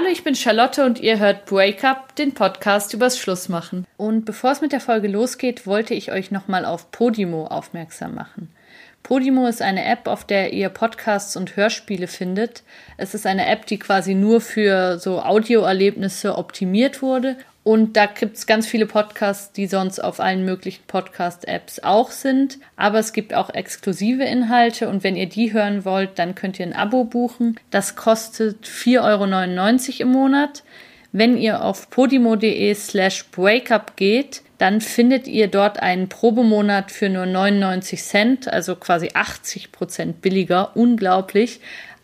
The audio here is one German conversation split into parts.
Hallo, ich bin Charlotte und ihr hört Break Up, den Podcast übers Schlussmachen. Und bevor es mit der Folge losgeht, wollte ich euch nochmal auf Podimo aufmerksam machen. Podimo ist eine App, auf der ihr Podcasts und Hörspiele findet. Es ist eine App, die quasi nur für so Audioerlebnisse optimiert wurde. Und da gibt es ganz viele Podcasts, die sonst auf allen möglichen Podcast-Apps auch sind. Aber es gibt auch exklusive Inhalte und wenn ihr die hören wollt, dann könnt ihr ein Abo buchen. Das kostet 4,99 Euro im Monat. Wenn ihr auf podimo.de slash breakup geht, dann findet ihr dort einen Probemonat für nur 99 Cent, also quasi 80 Prozent billiger. Unglaublich.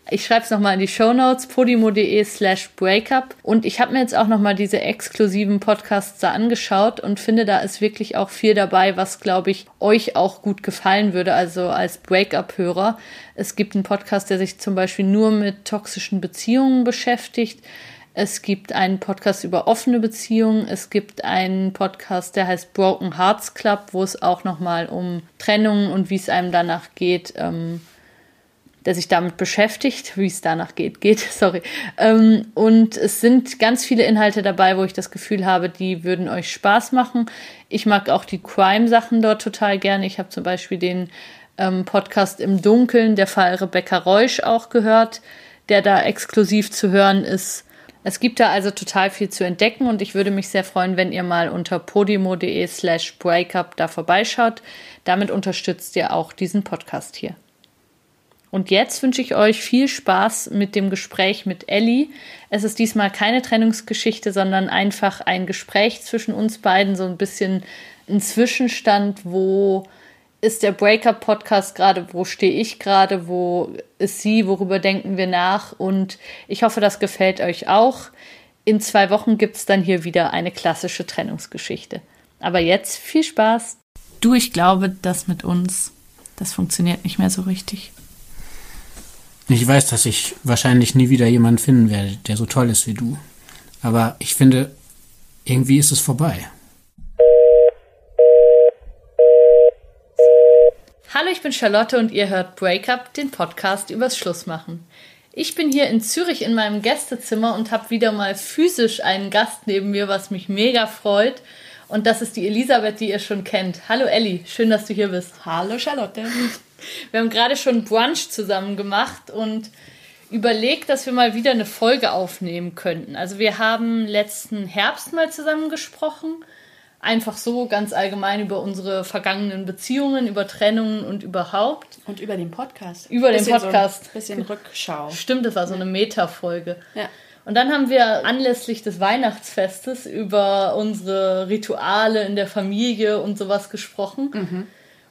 Ich schreibe es nochmal in die Show Notes, podimo.de slash breakup. Und ich habe mir jetzt auch nochmal diese exklusiven Podcasts da angeschaut und finde, da ist wirklich auch viel dabei, was, glaube ich, euch auch gut gefallen würde, also als Breakup-Hörer. Es gibt einen Podcast, der sich zum Beispiel nur mit toxischen Beziehungen beschäftigt. Es gibt einen Podcast über offene Beziehungen. Es gibt einen Podcast, der heißt Broken Hearts Club, wo es auch nochmal um Trennungen und wie es einem danach geht, ähm, der sich damit beschäftigt, wie es danach geht, geht, sorry. Ähm, und es sind ganz viele Inhalte dabei, wo ich das Gefühl habe, die würden euch Spaß machen. Ich mag auch die Crime-Sachen dort total gerne. Ich habe zum Beispiel den ähm, Podcast im Dunkeln, der Fall Rebecca Reusch auch gehört, der da exklusiv zu hören ist. Es gibt da also total viel zu entdecken und ich würde mich sehr freuen, wenn ihr mal unter podimo.de slash breakup da vorbeischaut. Damit unterstützt ihr auch diesen Podcast hier. Und jetzt wünsche ich euch viel Spaß mit dem Gespräch mit Ellie. Es ist diesmal keine Trennungsgeschichte, sondern einfach ein Gespräch zwischen uns beiden, so ein bisschen ein Zwischenstand, wo ist der Breakup-Podcast gerade, wo stehe ich gerade, wo ist sie, worüber denken wir nach und ich hoffe, das gefällt euch auch. In zwei Wochen gibt es dann hier wieder eine klassische Trennungsgeschichte. Aber jetzt viel Spaß. Du, ich glaube, das mit uns, das funktioniert nicht mehr so richtig. Ich weiß, dass ich wahrscheinlich nie wieder jemanden finden werde, der so toll ist wie du. Aber ich finde, irgendwie ist es vorbei. Hallo, ich bin Charlotte und ihr hört Breakup, den Podcast übers Schlussmachen. Ich bin hier in Zürich in meinem Gästezimmer und habe wieder mal physisch einen Gast neben mir, was mich mega freut. Und das ist die Elisabeth, die ihr schon kennt. Hallo Elli, schön, dass du hier bist. Hallo Charlotte. Wir haben gerade schon Brunch zusammen gemacht und überlegt, dass wir mal wieder eine Folge aufnehmen könnten. Also wir haben letzten Herbst mal zusammen gesprochen einfach so ganz allgemein über unsere vergangenen Beziehungen, über Trennungen und überhaupt. Und über den Podcast. Über den Podcast. So ein bisschen Rückschau. Stimmt, das war so eine Meta-Folge. Ja. Und dann haben wir anlässlich des Weihnachtsfestes über unsere Rituale in der Familie und sowas gesprochen. Mhm.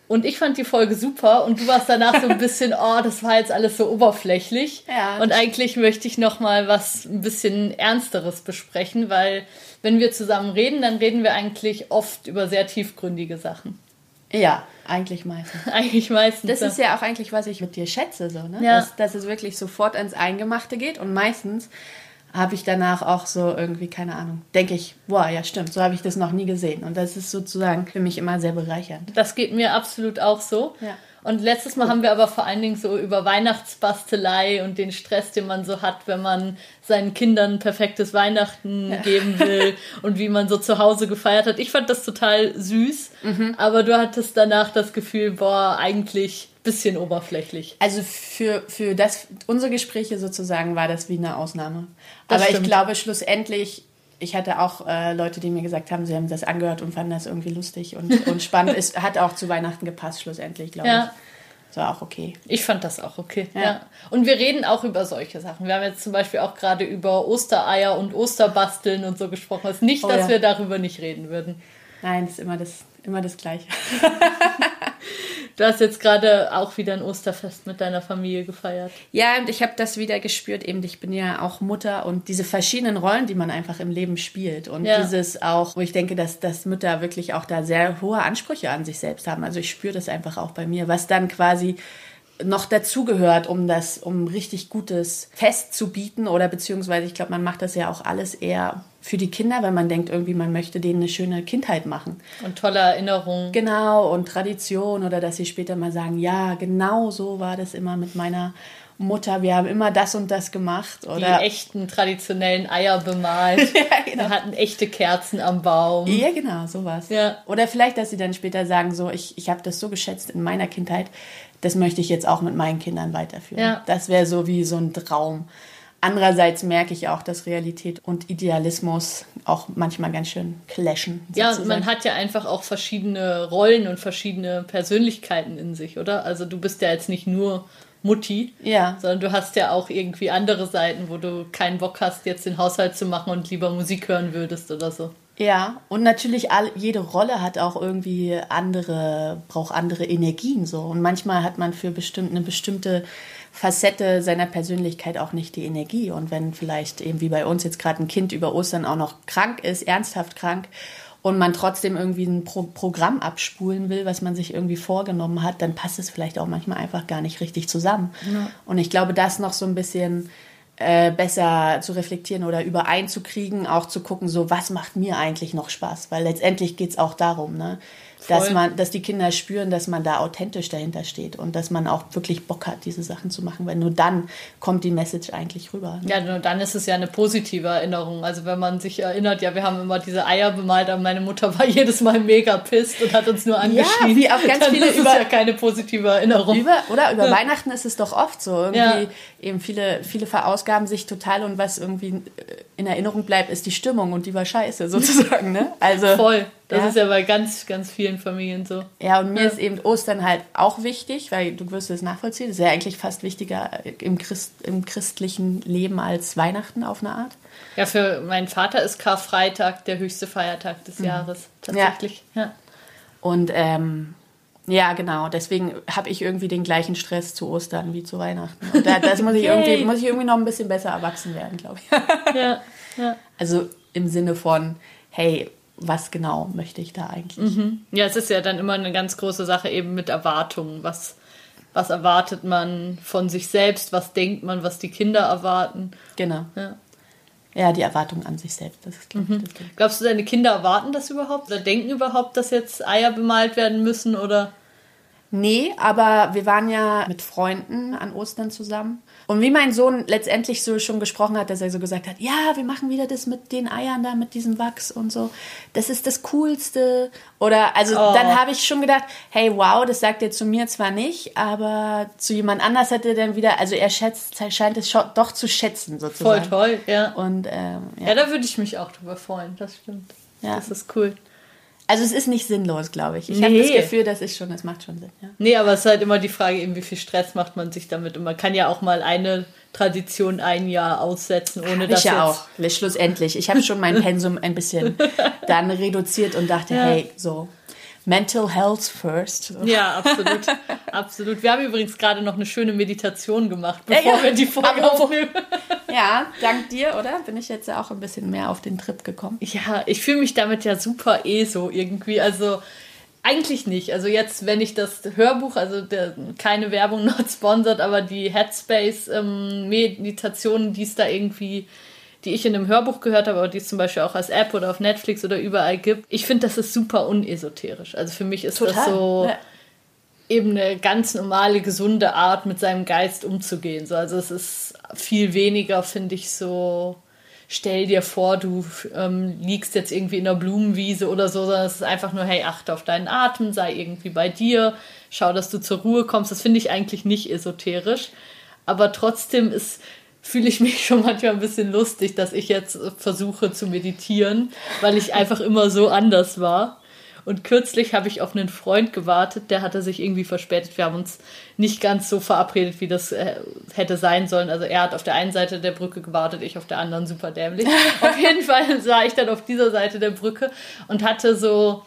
Und ich fand die Folge super und du warst danach so ein bisschen, oh, das war jetzt alles so oberflächlich. Ja, und eigentlich möchte ich noch mal was ein bisschen ernsteres besprechen, weil wenn wir zusammen reden, dann reden wir eigentlich oft über sehr tiefgründige Sachen. Ja, eigentlich meistens. eigentlich meistens. Das ist ja auch eigentlich, was ich mit dir schätze, so, ne? Ja. Dass, dass es wirklich sofort ans Eingemachte geht und meistens habe ich danach auch so irgendwie, keine Ahnung, denke ich, boah, ja stimmt, so habe ich das noch nie gesehen. Und das ist sozusagen für mich immer sehr bereichernd. Das geht mir absolut auch so. Ja. Und letztes Mal haben wir aber vor allen Dingen so über Weihnachtsbastelei und den Stress, den man so hat, wenn man seinen Kindern ein perfektes Weihnachten ja. geben will und wie man so zu Hause gefeiert hat. Ich fand das total süß, mhm. aber du hattest danach das Gefühl, boah, eigentlich bisschen oberflächlich. Also für, für das, unsere Gespräche sozusagen war das wie eine Ausnahme. Das aber stimmt. ich glaube schlussendlich ich hatte auch äh, Leute, die mir gesagt haben, sie haben das angehört und fanden das irgendwie lustig und, und spannend. Es hat auch zu Weihnachten gepasst, schlussendlich, glaube ja. ich. Das war auch okay. Ich fand das auch okay. Ja. ja. Und wir reden auch über solche Sachen. Wir haben jetzt zum Beispiel auch gerade über Ostereier und Osterbasteln und so gesprochen. Es ist nicht, oh, dass ja. wir darüber nicht reden würden. Nein, es ist immer das, immer das Gleiche. Du hast jetzt gerade auch wieder ein Osterfest mit deiner Familie gefeiert. Ja, und ich habe das wieder gespürt. Eben, ich bin ja auch Mutter und diese verschiedenen Rollen, die man einfach im Leben spielt. Und ja. dieses auch, wo ich denke, dass, dass Mütter wirklich auch da sehr hohe Ansprüche an sich selbst haben. Also ich spüre das einfach auch bei mir, was dann quasi noch dazugehört, um das, um richtig gutes Fest zu bieten oder beziehungsweise ich glaube, man macht das ja auch alles eher für die Kinder, weil man denkt irgendwie, man möchte denen eine schöne Kindheit machen. Und tolle Erinnerungen. Genau, und Tradition oder dass sie später mal sagen, ja, genau so war das immer mit meiner Mutter, wir haben immer das und das gemacht. Oder die echten traditionellen Eier bemalt. ja, genau. Wir hatten echte Kerzen am Baum. Ja, genau, sowas. Ja. Oder vielleicht, dass sie dann später sagen, so, ich, ich habe das so geschätzt in meiner Kindheit, das möchte ich jetzt auch mit meinen Kindern weiterführen. Ja. Das wäre so wie so ein Traum. Andererseits merke ich auch, dass Realität und Idealismus auch manchmal ganz schön clashen. Sozusagen. Ja, man hat ja einfach auch verschiedene Rollen und verschiedene Persönlichkeiten in sich, oder? Also du bist ja jetzt nicht nur Mutti, ja. sondern du hast ja auch irgendwie andere Seiten, wo du keinen Bock hast, jetzt den Haushalt zu machen und lieber Musik hören würdest oder so. Ja, und natürlich all, jede Rolle hat auch irgendwie andere, braucht andere Energien so. Und manchmal hat man für bestimmt, eine bestimmte Facette seiner Persönlichkeit auch nicht die Energie. Und wenn vielleicht eben wie bei uns jetzt gerade ein Kind über Ostern auch noch krank ist, ernsthaft krank, und man trotzdem irgendwie ein Pro Programm abspulen will, was man sich irgendwie vorgenommen hat, dann passt es vielleicht auch manchmal einfach gar nicht richtig zusammen. Ja. Und ich glaube, das noch so ein bisschen äh, besser zu reflektieren oder übereinzukriegen, auch zu gucken, so was macht mir eigentlich noch Spaß, weil letztendlich geht es auch darum, ne? Dass man, dass die Kinder spüren, dass man da authentisch dahinter steht und dass man auch wirklich Bock hat, diese Sachen zu machen, weil nur dann kommt die Message eigentlich rüber. Ne? Ja, nur dann ist es ja eine positive Erinnerung. Also wenn man sich erinnert, ja, wir haben immer diese Eier bemalt, aber meine Mutter war jedes Mal mega pisst und hat uns nur angeschrien. Ja, wie auch ganz dann viele ist über, es ja keine positive Erinnerung. Über, oder über ja. Weihnachten ist es doch oft so. Irgendwie ja. eben viele, viele verausgaben sich total und was irgendwie in Erinnerung bleibt, ist die Stimmung und die war scheiße sozusagen. Ne? Also voll. Das ja. ist ja bei ganz, ganz vielen Familien so. Ja, und mir ja. ist eben Ostern halt auch wichtig, weil du wirst es nachvollziehen. Das ist ja eigentlich fast wichtiger im, Christ, im christlichen Leben als Weihnachten auf eine Art. Ja, für meinen Vater ist Karfreitag der höchste Feiertag des mhm. Jahres. Tatsächlich. Ja. ja. Und ähm, ja, genau. Deswegen habe ich irgendwie den gleichen Stress zu Ostern wie zu Weihnachten. Und da, das muss ich, irgendwie, muss ich irgendwie noch ein bisschen besser erwachsen werden, glaube ich. ja, ja. Also im Sinne von, hey, was genau möchte ich da eigentlich? Mhm. Ja, es ist ja dann immer eine ganz große Sache eben mit Erwartungen. Was, was erwartet man von sich selbst? Was denkt man, was die Kinder erwarten? Genau. Ja. Ja, die Erwartung an sich selbst. Das ist, mhm. das Glaubst du, deine Kinder erwarten das überhaupt? Oder denken überhaupt, dass jetzt Eier bemalt werden müssen? Oder? Nee, aber wir waren ja mit Freunden an Ostern zusammen. Und wie mein Sohn letztendlich so schon gesprochen hat, dass er so gesagt hat, ja, wir machen wieder das mit den Eiern da, mit diesem Wachs und so. Das ist das Coolste. Oder, also oh. dann habe ich schon gedacht, hey, wow, das sagt er zu mir zwar nicht, aber zu jemand anders hat er dann wieder, also er schätzt, scheint es doch zu schätzen sozusagen. Voll toll, ja. Und, ähm, ja. ja, da würde ich mich auch drüber freuen, das stimmt. Ja. Das ist cool. Also es ist nicht sinnlos, glaube ich. Ich nee. habe das Gefühl, das ist schon, das macht schon Sinn. Ja. Nee, aber es ist halt immer die Frage, eben wie viel Stress macht man sich damit. Und man kann ja auch mal eine Tradition ein Jahr aussetzen, ohne hab dass ich ja auch. Schlussendlich. Ich habe schon mein Pensum ein bisschen dann reduziert und dachte, ja. hey, so Mental Health first. Ja, absolut. absolut. Wir haben übrigens gerade noch eine schöne Meditation gemacht, bevor ja, ja. wir die Folge aufnehmen. Ja, dank dir, oder? Bin ich jetzt ja auch ein bisschen mehr auf den Trip gekommen. Ja, ich fühle mich damit ja super eh so irgendwie. Also eigentlich nicht. Also jetzt, wenn ich das Hörbuch, also der, keine Werbung not sponsored, aber die Headspace ähm, die es da irgendwie die ich in einem Hörbuch gehört habe, aber die es zum Beispiel auch als App oder auf Netflix oder überall gibt. Ich finde, das ist super unesoterisch. Also für mich ist Total. das so ja. eben eine ganz normale, gesunde Art, mit seinem Geist umzugehen. So, also es ist viel weniger, finde ich, so stell dir vor, du ähm, liegst jetzt irgendwie in der Blumenwiese oder so, sondern es ist einfach nur, hey, achte auf deinen Atem, sei irgendwie bei dir, schau, dass du zur Ruhe kommst. Das finde ich eigentlich nicht esoterisch. Aber trotzdem ist fühle ich mich schon manchmal ein bisschen lustig, dass ich jetzt versuche zu meditieren, weil ich einfach immer so anders war. Und kürzlich habe ich auf einen Freund gewartet, der hatte sich irgendwie verspätet. Wir haben uns nicht ganz so verabredet, wie das äh, hätte sein sollen. Also er hat auf der einen Seite der Brücke gewartet, ich auf der anderen super dämlich. auf jeden Fall sah ich dann auf dieser Seite der Brücke und hatte so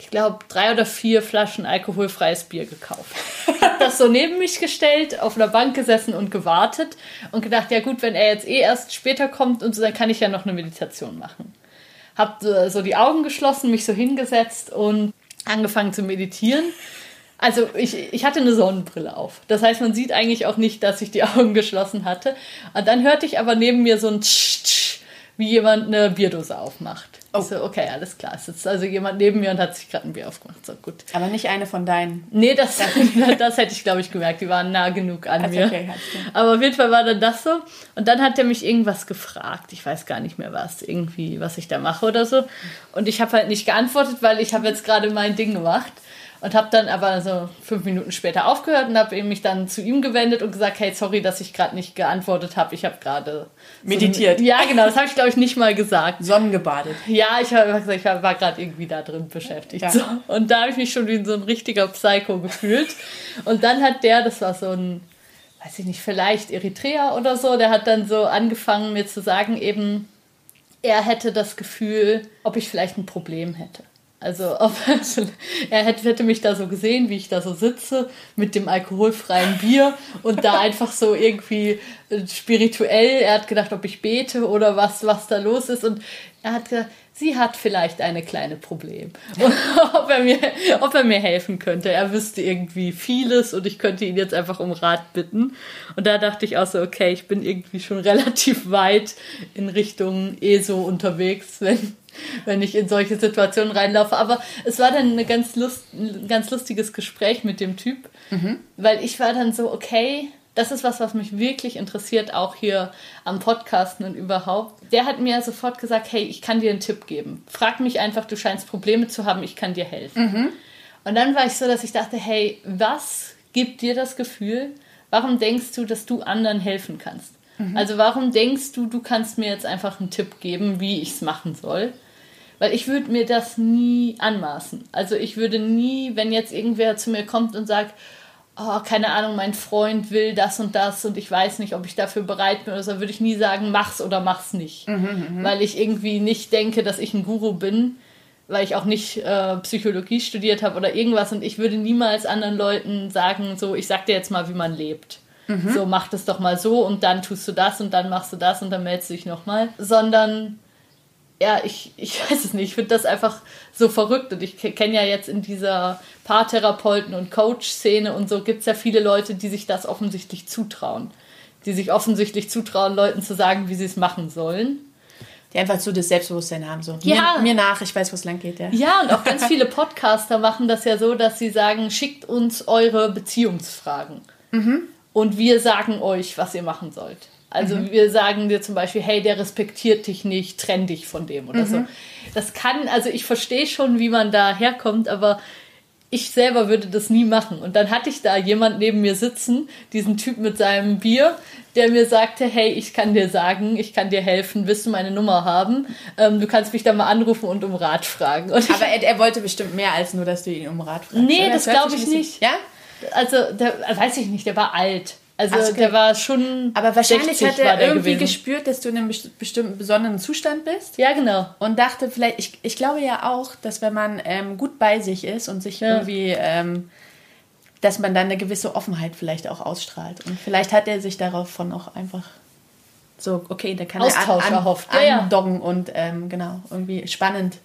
ich glaube, drei oder vier Flaschen alkoholfreies Bier gekauft. Hab das so neben mich gestellt, auf einer Bank gesessen und gewartet und gedacht, ja gut, wenn er jetzt eh erst später kommt und so, dann kann ich ja noch eine Meditation machen. Hab so die Augen geschlossen, mich so hingesetzt und angefangen zu meditieren. Also ich, ich hatte eine Sonnenbrille auf. Das heißt, man sieht eigentlich auch nicht, dass ich die Augen geschlossen hatte. Und dann hörte ich aber neben mir so ein Tsch, Tsch, wie jemand eine Bierdose aufmacht. Oh. Ich so, okay, alles klar. Es sitzt also jemand neben mir und hat sich gerade ein Bier aufgemacht. So, gut. Aber nicht eine von deinen. Nee, das, das hätte ich, glaube ich, gemerkt. Die waren nah genug an also mir. Okay, Aber auf jeden Fall war dann das so. Und dann hat er mich irgendwas gefragt. Ich weiß gar nicht mehr was. Irgendwie, was ich da mache oder so. Und ich habe halt nicht geantwortet, weil ich habe jetzt gerade mein Ding gemacht. Und habe dann aber so fünf Minuten später aufgehört und habe mich dann zu ihm gewendet und gesagt, hey, sorry, dass ich gerade nicht geantwortet habe. Ich habe gerade meditiert. So, ja, genau, das habe ich glaube ich nicht mal gesagt. Sonnengebadet. Ja, ich habe gesagt, ich war gerade irgendwie da drin beschäftigt. Ja. So. Und da habe ich mich schon wie so ein richtiger Psycho gefühlt. Und dann hat der, das war so ein, weiß ich nicht, vielleicht Eritrea oder so, der hat dann so angefangen mir zu sagen, eben, er hätte das Gefühl, ob ich vielleicht ein Problem hätte. Also ob, er hätte, hätte mich da so gesehen, wie ich da so sitze mit dem alkoholfreien Bier und da einfach so irgendwie äh, spirituell. Er hat gedacht, ob ich bete oder was, was da los ist. Und er hat gesagt, sie hat vielleicht eine kleine Problem. Und ob er mir, ob er mir helfen könnte. Er wüsste irgendwie vieles und ich könnte ihn jetzt einfach um Rat bitten. Und da dachte ich auch so, okay, ich bin irgendwie schon relativ weit in Richtung ESO unterwegs, wenn wenn ich in solche Situationen reinlaufe. Aber es war dann eine ganz Lust, ein ganz lustiges Gespräch mit dem Typ, mhm. weil ich war dann so, okay, das ist was, was mich wirklich interessiert, auch hier am Podcasten und überhaupt. Der hat mir sofort gesagt, hey, ich kann dir einen Tipp geben. Frag mich einfach, du scheinst Probleme zu haben, ich kann dir helfen. Mhm. Und dann war ich so, dass ich dachte, hey, was gibt dir das Gefühl? Warum denkst du, dass du anderen helfen kannst? Mhm. Also warum denkst du, du kannst mir jetzt einfach einen Tipp geben, wie ich es machen soll? Weil ich würde mir das nie anmaßen. Also ich würde nie, wenn jetzt irgendwer zu mir kommt und sagt, oh, keine Ahnung, mein Freund will das und das und ich weiß nicht, ob ich dafür bereit bin oder so, würde ich nie sagen, mach's oder mach's nicht. Mhm, mh. Weil ich irgendwie nicht denke, dass ich ein Guru bin, weil ich auch nicht äh, Psychologie studiert habe oder irgendwas und ich würde niemals anderen Leuten sagen, so, ich sag dir jetzt mal, wie man lebt. Mhm. So, mach das doch mal so und dann tust du das und dann machst du das und dann meldest du dich nochmal. Sondern ja, ich, ich weiß es nicht, ich finde das einfach so verrückt und ich kenne ja jetzt in dieser Paartherapeuten- und Coach-Szene und so gibt es ja viele Leute, die sich das offensichtlich zutrauen. Die sich offensichtlich zutrauen, Leuten zu sagen, wie sie es machen sollen. Die einfach so das Selbstbewusstsein haben, so ja. mir, mir nach, ich weiß, wo es lang geht. Ja. ja, und auch ganz viele Podcaster machen das ja so, dass sie sagen, schickt uns eure Beziehungsfragen. Mhm. Und wir sagen euch, was ihr machen sollt. Also mhm. wir sagen dir zum Beispiel, hey, der respektiert dich nicht, trenn dich von dem oder mhm. so. Das kann, also ich verstehe schon, wie man da herkommt, aber ich selber würde das nie machen. Und dann hatte ich da jemand neben mir sitzen, diesen Typ mit seinem Bier, der mir sagte, hey, ich kann dir sagen, ich kann dir helfen, willst du meine Nummer haben? Ähm, du kannst mich da mal anrufen und um Rat fragen. Und Aber er, er, wollte bestimmt mehr als nur, dass du ihn um Rat fragst. Nee, oder? das glaube ich nicht. Ja? Also, der, weiß ich nicht, der war alt. Also okay. der war schon. Aber wahrscheinlich hat er irgendwie gewesen. gespürt, dass du in einem bestimmten besonderen Zustand bist. Ja, genau. Und dachte vielleicht, ich, ich glaube ja auch, dass wenn man ähm, gut bei sich ist und sich ja. irgendwie, ähm, dass man dann eine gewisse Offenheit vielleicht auch ausstrahlt. Und vielleicht hat er sich davon auch einfach so, okay, da kann Austausch er an, an, erhofft. ja, ja. und ähm, genau, irgendwie spannend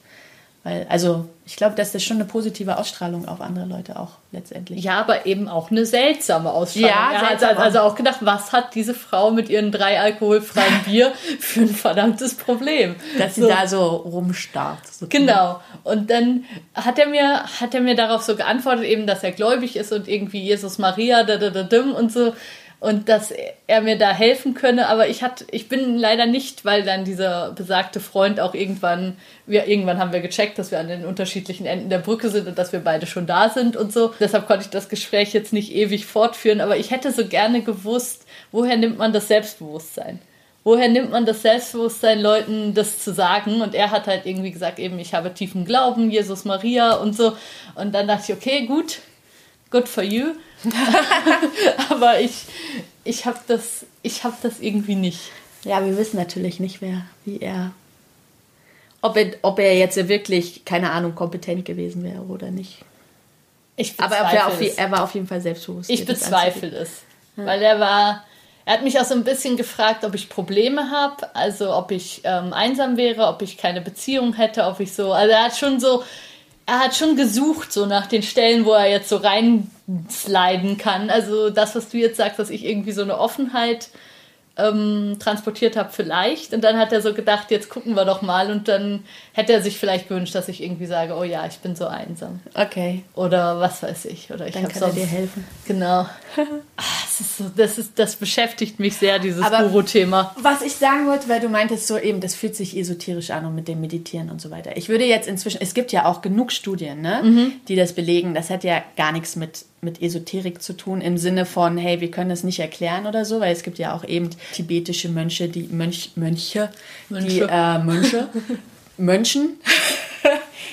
weil, also, ich glaube, dass das schon eine positive Ausstrahlung auf andere Leute auch letztendlich. Ja, aber eben auch eine seltsame Ausstrahlung. Ja, er hat also auch gedacht, was hat diese Frau mit ihren drei alkoholfreien Bier für ein verdammtes Problem? Dass so. sie da so rumstarrt. Sozusagen. Genau. Und dann hat er mir, hat er mir darauf so geantwortet, eben, dass er gläubig ist und irgendwie Jesus Maria, da, da, da, dim und so und dass er mir da helfen könne. Aber ich hatte, ich bin leider nicht, weil dann dieser besagte Freund auch irgendwann, wir, irgendwann haben wir gecheckt, dass wir an den unterschiedlichen Enden der Brücke sind und dass wir beide schon da sind und so. Deshalb konnte ich das Gespräch jetzt nicht ewig fortführen, aber ich hätte so gerne gewusst, woher nimmt man das Selbstbewusstsein? Woher nimmt man das Selbstbewusstsein, Leuten das zu sagen? Und er hat halt irgendwie gesagt, eben, ich habe tiefen Glauben, Jesus Maria und so. Und dann dachte ich, okay, gut, good for you. Aber ich, ich habe das, hab das irgendwie nicht. Ja, wir wissen natürlich nicht mehr, wie er ob er, ob er jetzt wirklich, keine Ahnung, kompetent gewesen wäre oder nicht. Ich Aber er, auf, er war auf jeden Fall selbstbewusst. Ich bezweifle es. Ja. Weil er war, er hat mich auch so ein bisschen gefragt, ob ich Probleme habe, also ob ich ähm, einsam wäre, ob ich keine Beziehung hätte, ob ich so, also er hat schon so er hat schon gesucht, so nach den Stellen, wo er jetzt so reinsliden kann. Also das, was du jetzt sagst, dass ich irgendwie so eine Offenheit ähm, transportiert habe, vielleicht. Und dann hat er so gedacht, jetzt gucken wir doch mal. Und dann hätte er sich vielleicht gewünscht, dass ich irgendwie sage, oh ja, ich bin so einsam. Okay. Oder was weiß ich. Oder ich dann kann sonst, er dir helfen. Genau. Ach, das, ist so, das, ist, das beschäftigt mich sehr, dieses Guru-Thema. Was ich sagen wollte, weil du meintest so eben, das fühlt sich esoterisch an und mit dem Meditieren und so weiter. Ich würde jetzt inzwischen, es gibt ja auch genug Studien, ne, mhm. die das belegen. Das hat ja gar nichts mit mit Esoterik zu tun, im Sinne von, hey, wir können das nicht erklären oder so, weil es gibt ja auch eben tibetische Mönche, die Mönch, Mönche, Mönche. die äh, Mönche, Mönchen,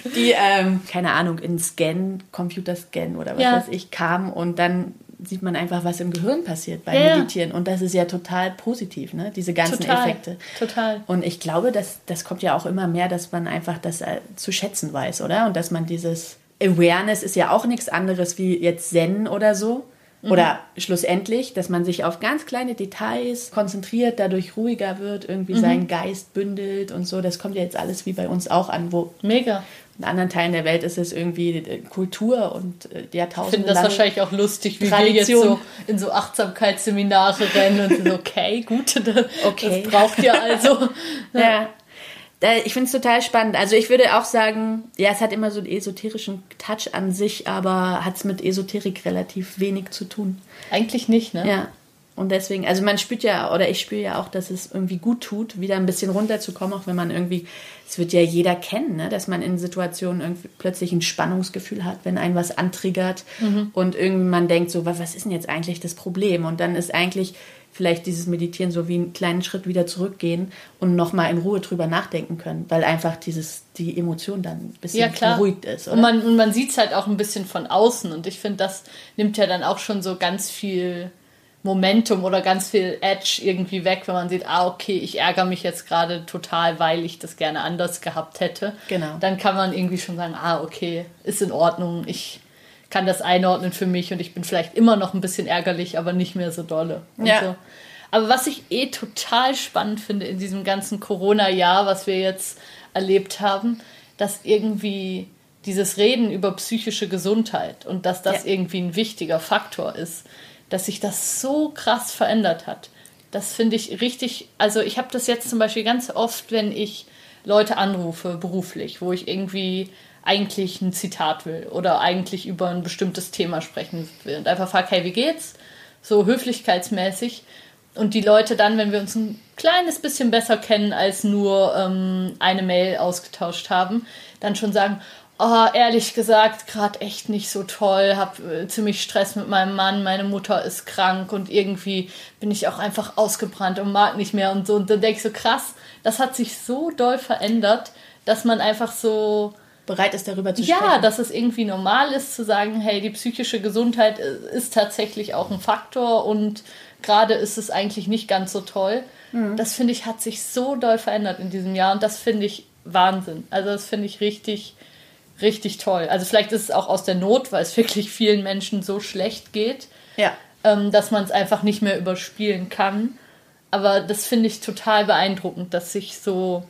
die, ähm, keine Ahnung, in Scan, Computerscan oder was ja. weiß ich, kamen und dann sieht man einfach, was im Gehirn passiert beim ja. Meditieren. Und das ist ja total positiv, ne? diese ganzen total, Effekte. Total. Und ich glaube, dass, das kommt ja auch immer mehr, dass man einfach das äh, zu schätzen weiß, oder? Und dass man dieses Awareness ist ja auch nichts anderes wie jetzt Zen oder so. Mhm. Oder schlussendlich, dass man sich auf ganz kleine Details konzentriert, dadurch ruhiger wird, irgendwie mhm. seinen Geist bündelt und so. Das kommt ja jetzt alles wie bei uns auch an, wo Mega. in anderen Teilen der Welt ist es irgendwie Kultur und äh, Jahrtausende. Ich finde das wahrscheinlich auch lustig, wie Tradition. wir jetzt so in so Achtsamkeitsseminare rennen und so, okay, gut, das, okay. das braucht ihr also. ja ich finde es total spannend. Also ich würde auch sagen, ja, es hat immer so einen esoterischen Touch an sich, aber hat es mit Esoterik relativ wenig zu tun. Eigentlich nicht, ne? Ja. Und deswegen, also man spürt ja, oder ich spüre ja auch, dass es irgendwie gut tut, wieder ein bisschen runterzukommen, auch wenn man irgendwie, es wird ja jeder kennen, ne? dass man in Situationen irgendwie plötzlich ein Spannungsgefühl hat, wenn einen was antriggert mhm. und irgendwie man denkt so, was ist denn jetzt eigentlich das Problem? Und dann ist eigentlich vielleicht dieses Meditieren so wie einen kleinen Schritt wieder zurückgehen und nochmal in Ruhe drüber nachdenken können, weil einfach dieses, die Emotion dann ein bisschen ja, klar. beruhigt ist. Oder? Und man, und man sieht es halt auch ein bisschen von außen und ich finde, das nimmt ja dann auch schon so ganz viel Momentum oder ganz viel Edge irgendwie weg, wenn man sieht, ah, okay, ich ärgere mich jetzt gerade total, weil ich das gerne anders gehabt hätte. Genau. Dann kann man irgendwie schon sagen, ah, okay, ist in Ordnung, ich kann das einordnen für mich und ich bin vielleicht immer noch ein bisschen ärgerlich, aber nicht mehr so dolle. ja. So. Aber was ich eh total spannend finde in diesem ganzen Corona-Jahr, was wir jetzt erlebt haben, dass irgendwie dieses Reden über psychische Gesundheit und dass das ja. irgendwie ein wichtiger Faktor ist, dass sich das so krass verändert hat. Das finde ich richtig, also ich habe das jetzt zum Beispiel ganz oft, wenn ich Leute anrufe beruflich, wo ich irgendwie eigentlich ein Zitat will oder eigentlich über ein bestimmtes Thema sprechen will und einfach frage, hey, wie geht's? So höflichkeitsmäßig. Und die Leute dann, wenn wir uns ein kleines bisschen besser kennen als nur ähm, eine Mail ausgetauscht haben, dann schon sagen, oh, ehrlich gesagt, gerade echt nicht so toll, hab äh, ziemlich Stress mit meinem Mann, meine Mutter ist krank und irgendwie bin ich auch einfach ausgebrannt und mag nicht mehr und so. Und dann denke ich so, krass, das hat sich so doll verändert, dass man einfach so bereit ist, darüber zu sprechen. Ja, dass es irgendwie normal ist zu sagen, hey, die psychische Gesundheit ist tatsächlich auch ein Faktor und gerade ist es eigentlich nicht ganz so toll. Mhm. Das finde ich hat sich so doll verändert in diesem Jahr und das finde ich Wahnsinn. Also das finde ich richtig, richtig toll. Also vielleicht ist es auch aus der Not, weil es wirklich vielen Menschen so schlecht geht, ja. ähm, dass man es einfach nicht mehr überspielen kann. Aber das finde ich total beeindruckend, dass sich so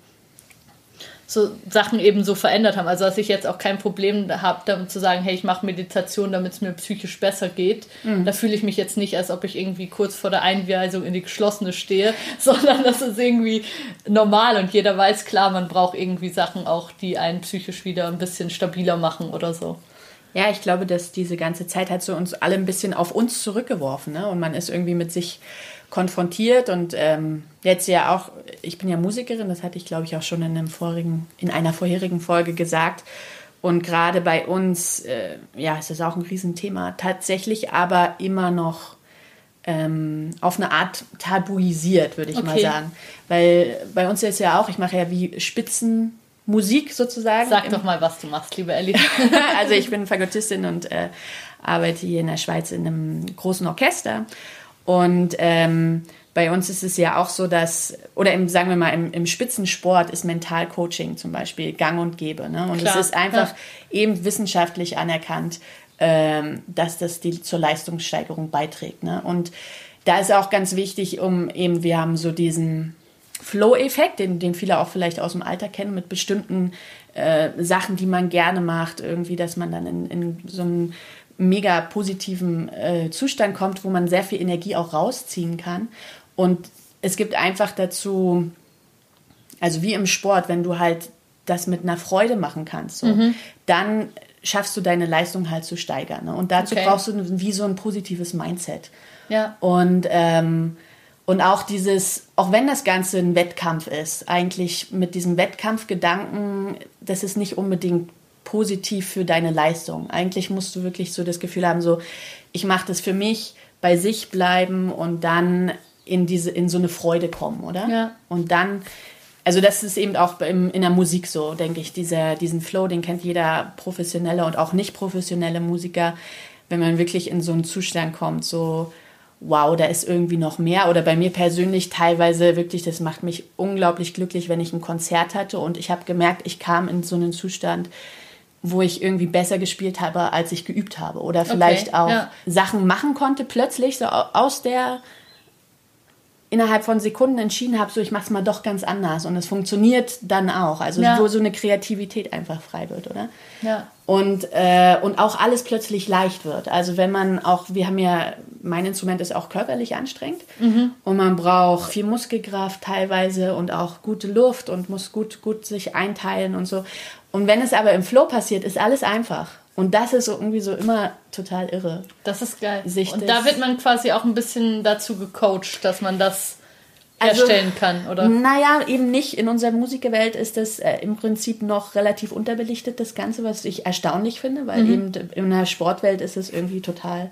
so Sachen eben so verändert haben. Also dass ich jetzt auch kein Problem habe, damit zu sagen, hey, ich mache Meditation, damit es mir psychisch besser geht. Mhm. Da fühle ich mich jetzt nicht, als ob ich irgendwie kurz vor der Einweisung in die geschlossene stehe, sondern das ist irgendwie normal und jeder weiß klar, man braucht irgendwie Sachen auch, die einen psychisch wieder ein bisschen stabiler machen oder so. Ja, ich glaube, dass diese ganze Zeit hat so uns alle ein bisschen auf uns zurückgeworfen, ne? Und man ist irgendwie mit sich konfrontiert und ähm, jetzt ja auch, ich bin ja Musikerin, das hatte ich glaube ich auch schon in einem vorigen, in einer vorherigen Folge gesagt. Und gerade bei uns, äh, ja, ist auch ein Riesenthema tatsächlich, aber immer noch ähm, auf eine Art tabuisiert, würde ich okay. mal sagen. Weil bei uns ist ja auch, ich mache ja wie Spitzenmusik sozusagen. Sag doch mal, was du machst, liebe Ellie. also ich bin Fagottistin und äh, arbeite hier in der Schweiz in einem großen Orchester. Und ähm, bei uns ist es ja auch so, dass, oder im, sagen wir mal, im, im Spitzensport ist Mentalcoaching zum Beispiel gang und gäbe. Ne? Und Klar, es ist einfach ja. eben wissenschaftlich anerkannt, ähm, dass das die, zur Leistungssteigerung beiträgt. Ne? Und da ist auch ganz wichtig, um eben, wir haben so diesen Flow-Effekt, den, den viele auch vielleicht aus dem Alter kennen, mit bestimmten äh, Sachen, die man gerne macht, irgendwie, dass man dann in, in so einem mega positiven äh, Zustand kommt, wo man sehr viel Energie auch rausziehen kann. Und es gibt einfach dazu, also wie im Sport, wenn du halt das mit einer Freude machen kannst, so, mhm. dann schaffst du deine Leistung halt zu steigern. Ne? Und dazu okay. brauchst du wie so ein positives Mindset. Ja. Und, ähm, und auch dieses, auch wenn das Ganze ein Wettkampf ist, eigentlich mit diesem Wettkampfgedanken, das ist nicht unbedingt positiv für deine Leistung. Eigentlich musst du wirklich so das Gefühl haben, so, ich mache das für mich, bei sich bleiben und dann in diese, in so eine Freude kommen, oder? Ja. Und dann also das ist eben auch im, in der Musik so, denke ich. Dieser, diesen Flow, den kennt jeder professionelle und auch nicht professionelle Musiker, wenn man wirklich in so einen Zustand kommt, so wow, da ist irgendwie noch mehr. Oder bei mir persönlich teilweise wirklich, das macht mich unglaublich glücklich, wenn ich ein Konzert hatte und ich habe gemerkt, ich kam in so einen Zustand, wo ich irgendwie besser gespielt habe, als ich geübt habe. Oder vielleicht okay, auch ja. Sachen machen konnte plötzlich, so aus der innerhalb von Sekunden entschieden habe, so ich mache es mal doch ganz anders und es funktioniert dann auch. Also ja. wo so eine Kreativität einfach frei wird, oder? Ja. Und, äh, und auch alles plötzlich leicht wird. Also wenn man auch, wir haben ja, mein Instrument ist auch körperlich anstrengend mhm. und man braucht viel Muskelkraft teilweise und auch gute Luft und muss gut, gut sich einteilen und so. Und wenn es aber im Flow passiert, ist alles einfach. Und das ist so irgendwie so immer total irre. Das ist geil. Sich und da wird man quasi auch ein bisschen dazu gecoacht, dass man das also, herstellen kann, oder? Naja, eben nicht. In unserer Musikerwelt ist das äh, im Prinzip noch relativ unterbelichtet, das Ganze, was ich erstaunlich finde, weil mhm. eben in der Sportwelt ist es irgendwie total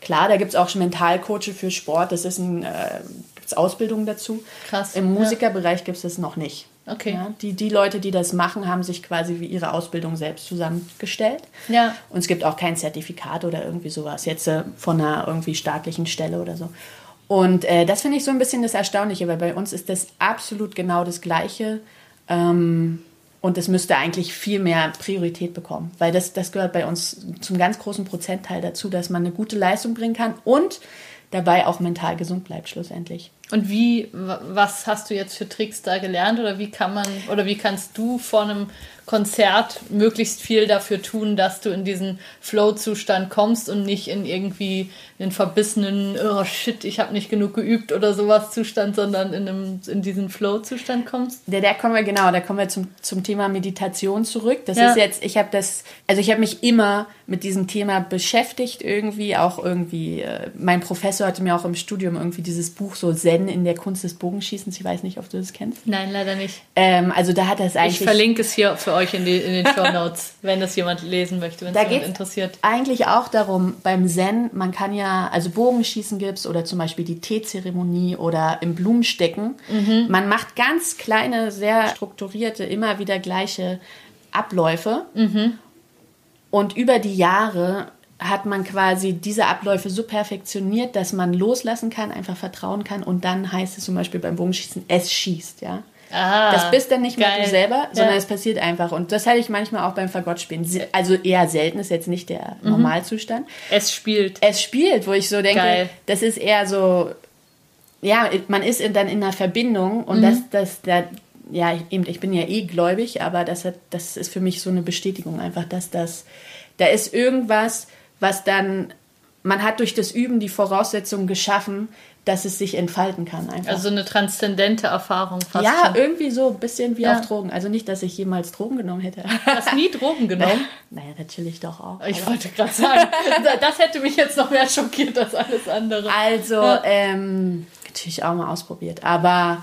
klar. Da gibt es auch schon Mentalcoache für Sport, das ist ein, äh, gibt's Ausbildung dazu. Krass. Im Musikerbereich ja. gibt es das noch nicht. Okay. Ja, die, die Leute, die das machen, haben sich quasi wie ihre Ausbildung selbst zusammengestellt. Ja. Und es gibt auch kein Zertifikat oder irgendwie sowas, jetzt äh, von einer irgendwie staatlichen Stelle oder so. Und äh, das finde ich so ein bisschen das Erstaunliche, weil bei uns ist das absolut genau das Gleiche. Ähm, und es müsste eigentlich viel mehr Priorität bekommen, weil das, das gehört bei uns zum ganz großen Prozentteil dazu, dass man eine gute Leistung bringen kann und dabei auch mental gesund bleibt schlussendlich. Und wie, was hast du jetzt für Tricks da gelernt? Oder wie kann man oder wie kannst du vor einem Konzert möglichst viel dafür tun, dass du in diesen Flow-Zustand kommst und nicht in irgendwie den verbissenen, oh shit, ich habe nicht genug geübt oder sowas Zustand, sondern in, einem, in diesen Flow-Zustand kommst? Da, da kommen wir, genau, da kommen wir zum, zum Thema Meditation zurück. Das ja. ist jetzt, ich habe das, also ich habe mich immer mit diesem Thema beschäftigt irgendwie, auch irgendwie, äh, mein Professor hatte mir auch im Studium irgendwie dieses Buch so Zen in der Kunst des Bogenschießens, ich weiß nicht, ob du das kennst. Nein, leider nicht. Ähm, also da hat das eigentlich... Ich verlinke es hier für euch in, die, in den Show Notes, wenn das jemand lesen möchte, wenn es jemand interessiert. Eigentlich auch darum, beim Zen, man kann ja, also Bogenschießen gibt es oder zum Beispiel die Teezeremonie oder im Blumenstecken. Mhm. Man macht ganz kleine, sehr strukturierte, immer wieder gleiche Abläufe. Mhm. Und über die Jahre hat man quasi diese Abläufe so perfektioniert, dass man loslassen kann, einfach vertrauen kann und dann heißt es zum Beispiel beim Bogenschießen, es schießt, ja. Ah, das bist dann nicht mehr du selber, sondern ja. es passiert einfach. Und das hatte ich manchmal auch beim Fagottspielen. Also eher selten, ist jetzt nicht der mhm. Normalzustand. Es spielt. Es spielt, wo ich so denke, Geil. das ist eher so, ja, man ist dann in einer Verbindung und mhm. das, das, da, ja, eben, ich bin ja eh gläubig, aber das, hat, das ist für mich so eine Bestätigung einfach, dass das, da ist irgendwas, was dann, man hat durch das Üben die Voraussetzungen geschaffen, dass es sich entfalten kann. Einfach. Also eine transzendente Erfahrung fast. Ja, schon. irgendwie so ein bisschen wie ja. auf Drogen. Also nicht, dass ich jemals Drogen genommen hätte. Hast nie Drogen genommen? naja, natürlich doch auch. Ich wollte gerade sagen, das hätte mich jetzt noch mehr schockiert als alles andere. Also, ja. ähm, natürlich auch mal ausprobiert. Aber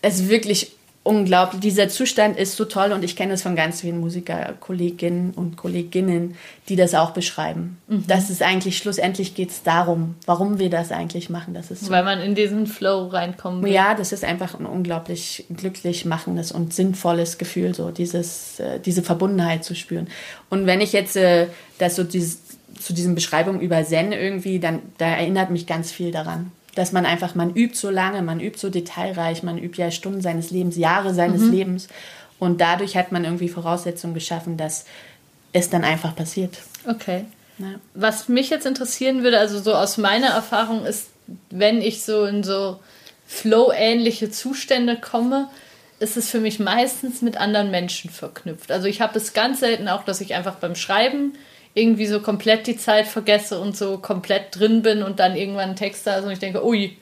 es ist wirklich unglaublich. Dieser Zustand ist so toll und ich kenne es von ganz vielen Musikerkolleginnen und Kolleginnen, die das auch beschreiben. Mhm. Das ist eigentlich, schlussendlich geht es darum, warum wir das eigentlich machen. Das ist so. Weil man in diesen Flow reinkommt. Ja, das ist einfach ein unglaublich glücklich machendes und sinnvolles Gefühl, so dieses, äh, diese Verbundenheit zu spüren. Und wenn ich jetzt äh, das so dieses, zu diesen Beschreibungen über Zen irgendwie, dann da erinnert mich ganz viel daran dass man einfach, man übt so lange, man übt so detailreich, man übt ja Stunden seines Lebens, Jahre seines mhm. Lebens. Und dadurch hat man irgendwie Voraussetzungen geschaffen, dass es dann einfach passiert. Okay. Ja. Was mich jetzt interessieren würde, also so aus meiner Erfahrung ist, wenn ich so in so Flow-ähnliche Zustände komme, ist es für mich meistens mit anderen Menschen verknüpft. Also ich habe es ganz selten auch, dass ich einfach beim Schreiben irgendwie so komplett die Zeit vergesse und so komplett drin bin und dann irgendwann ein Text da ist und ich denke, ui,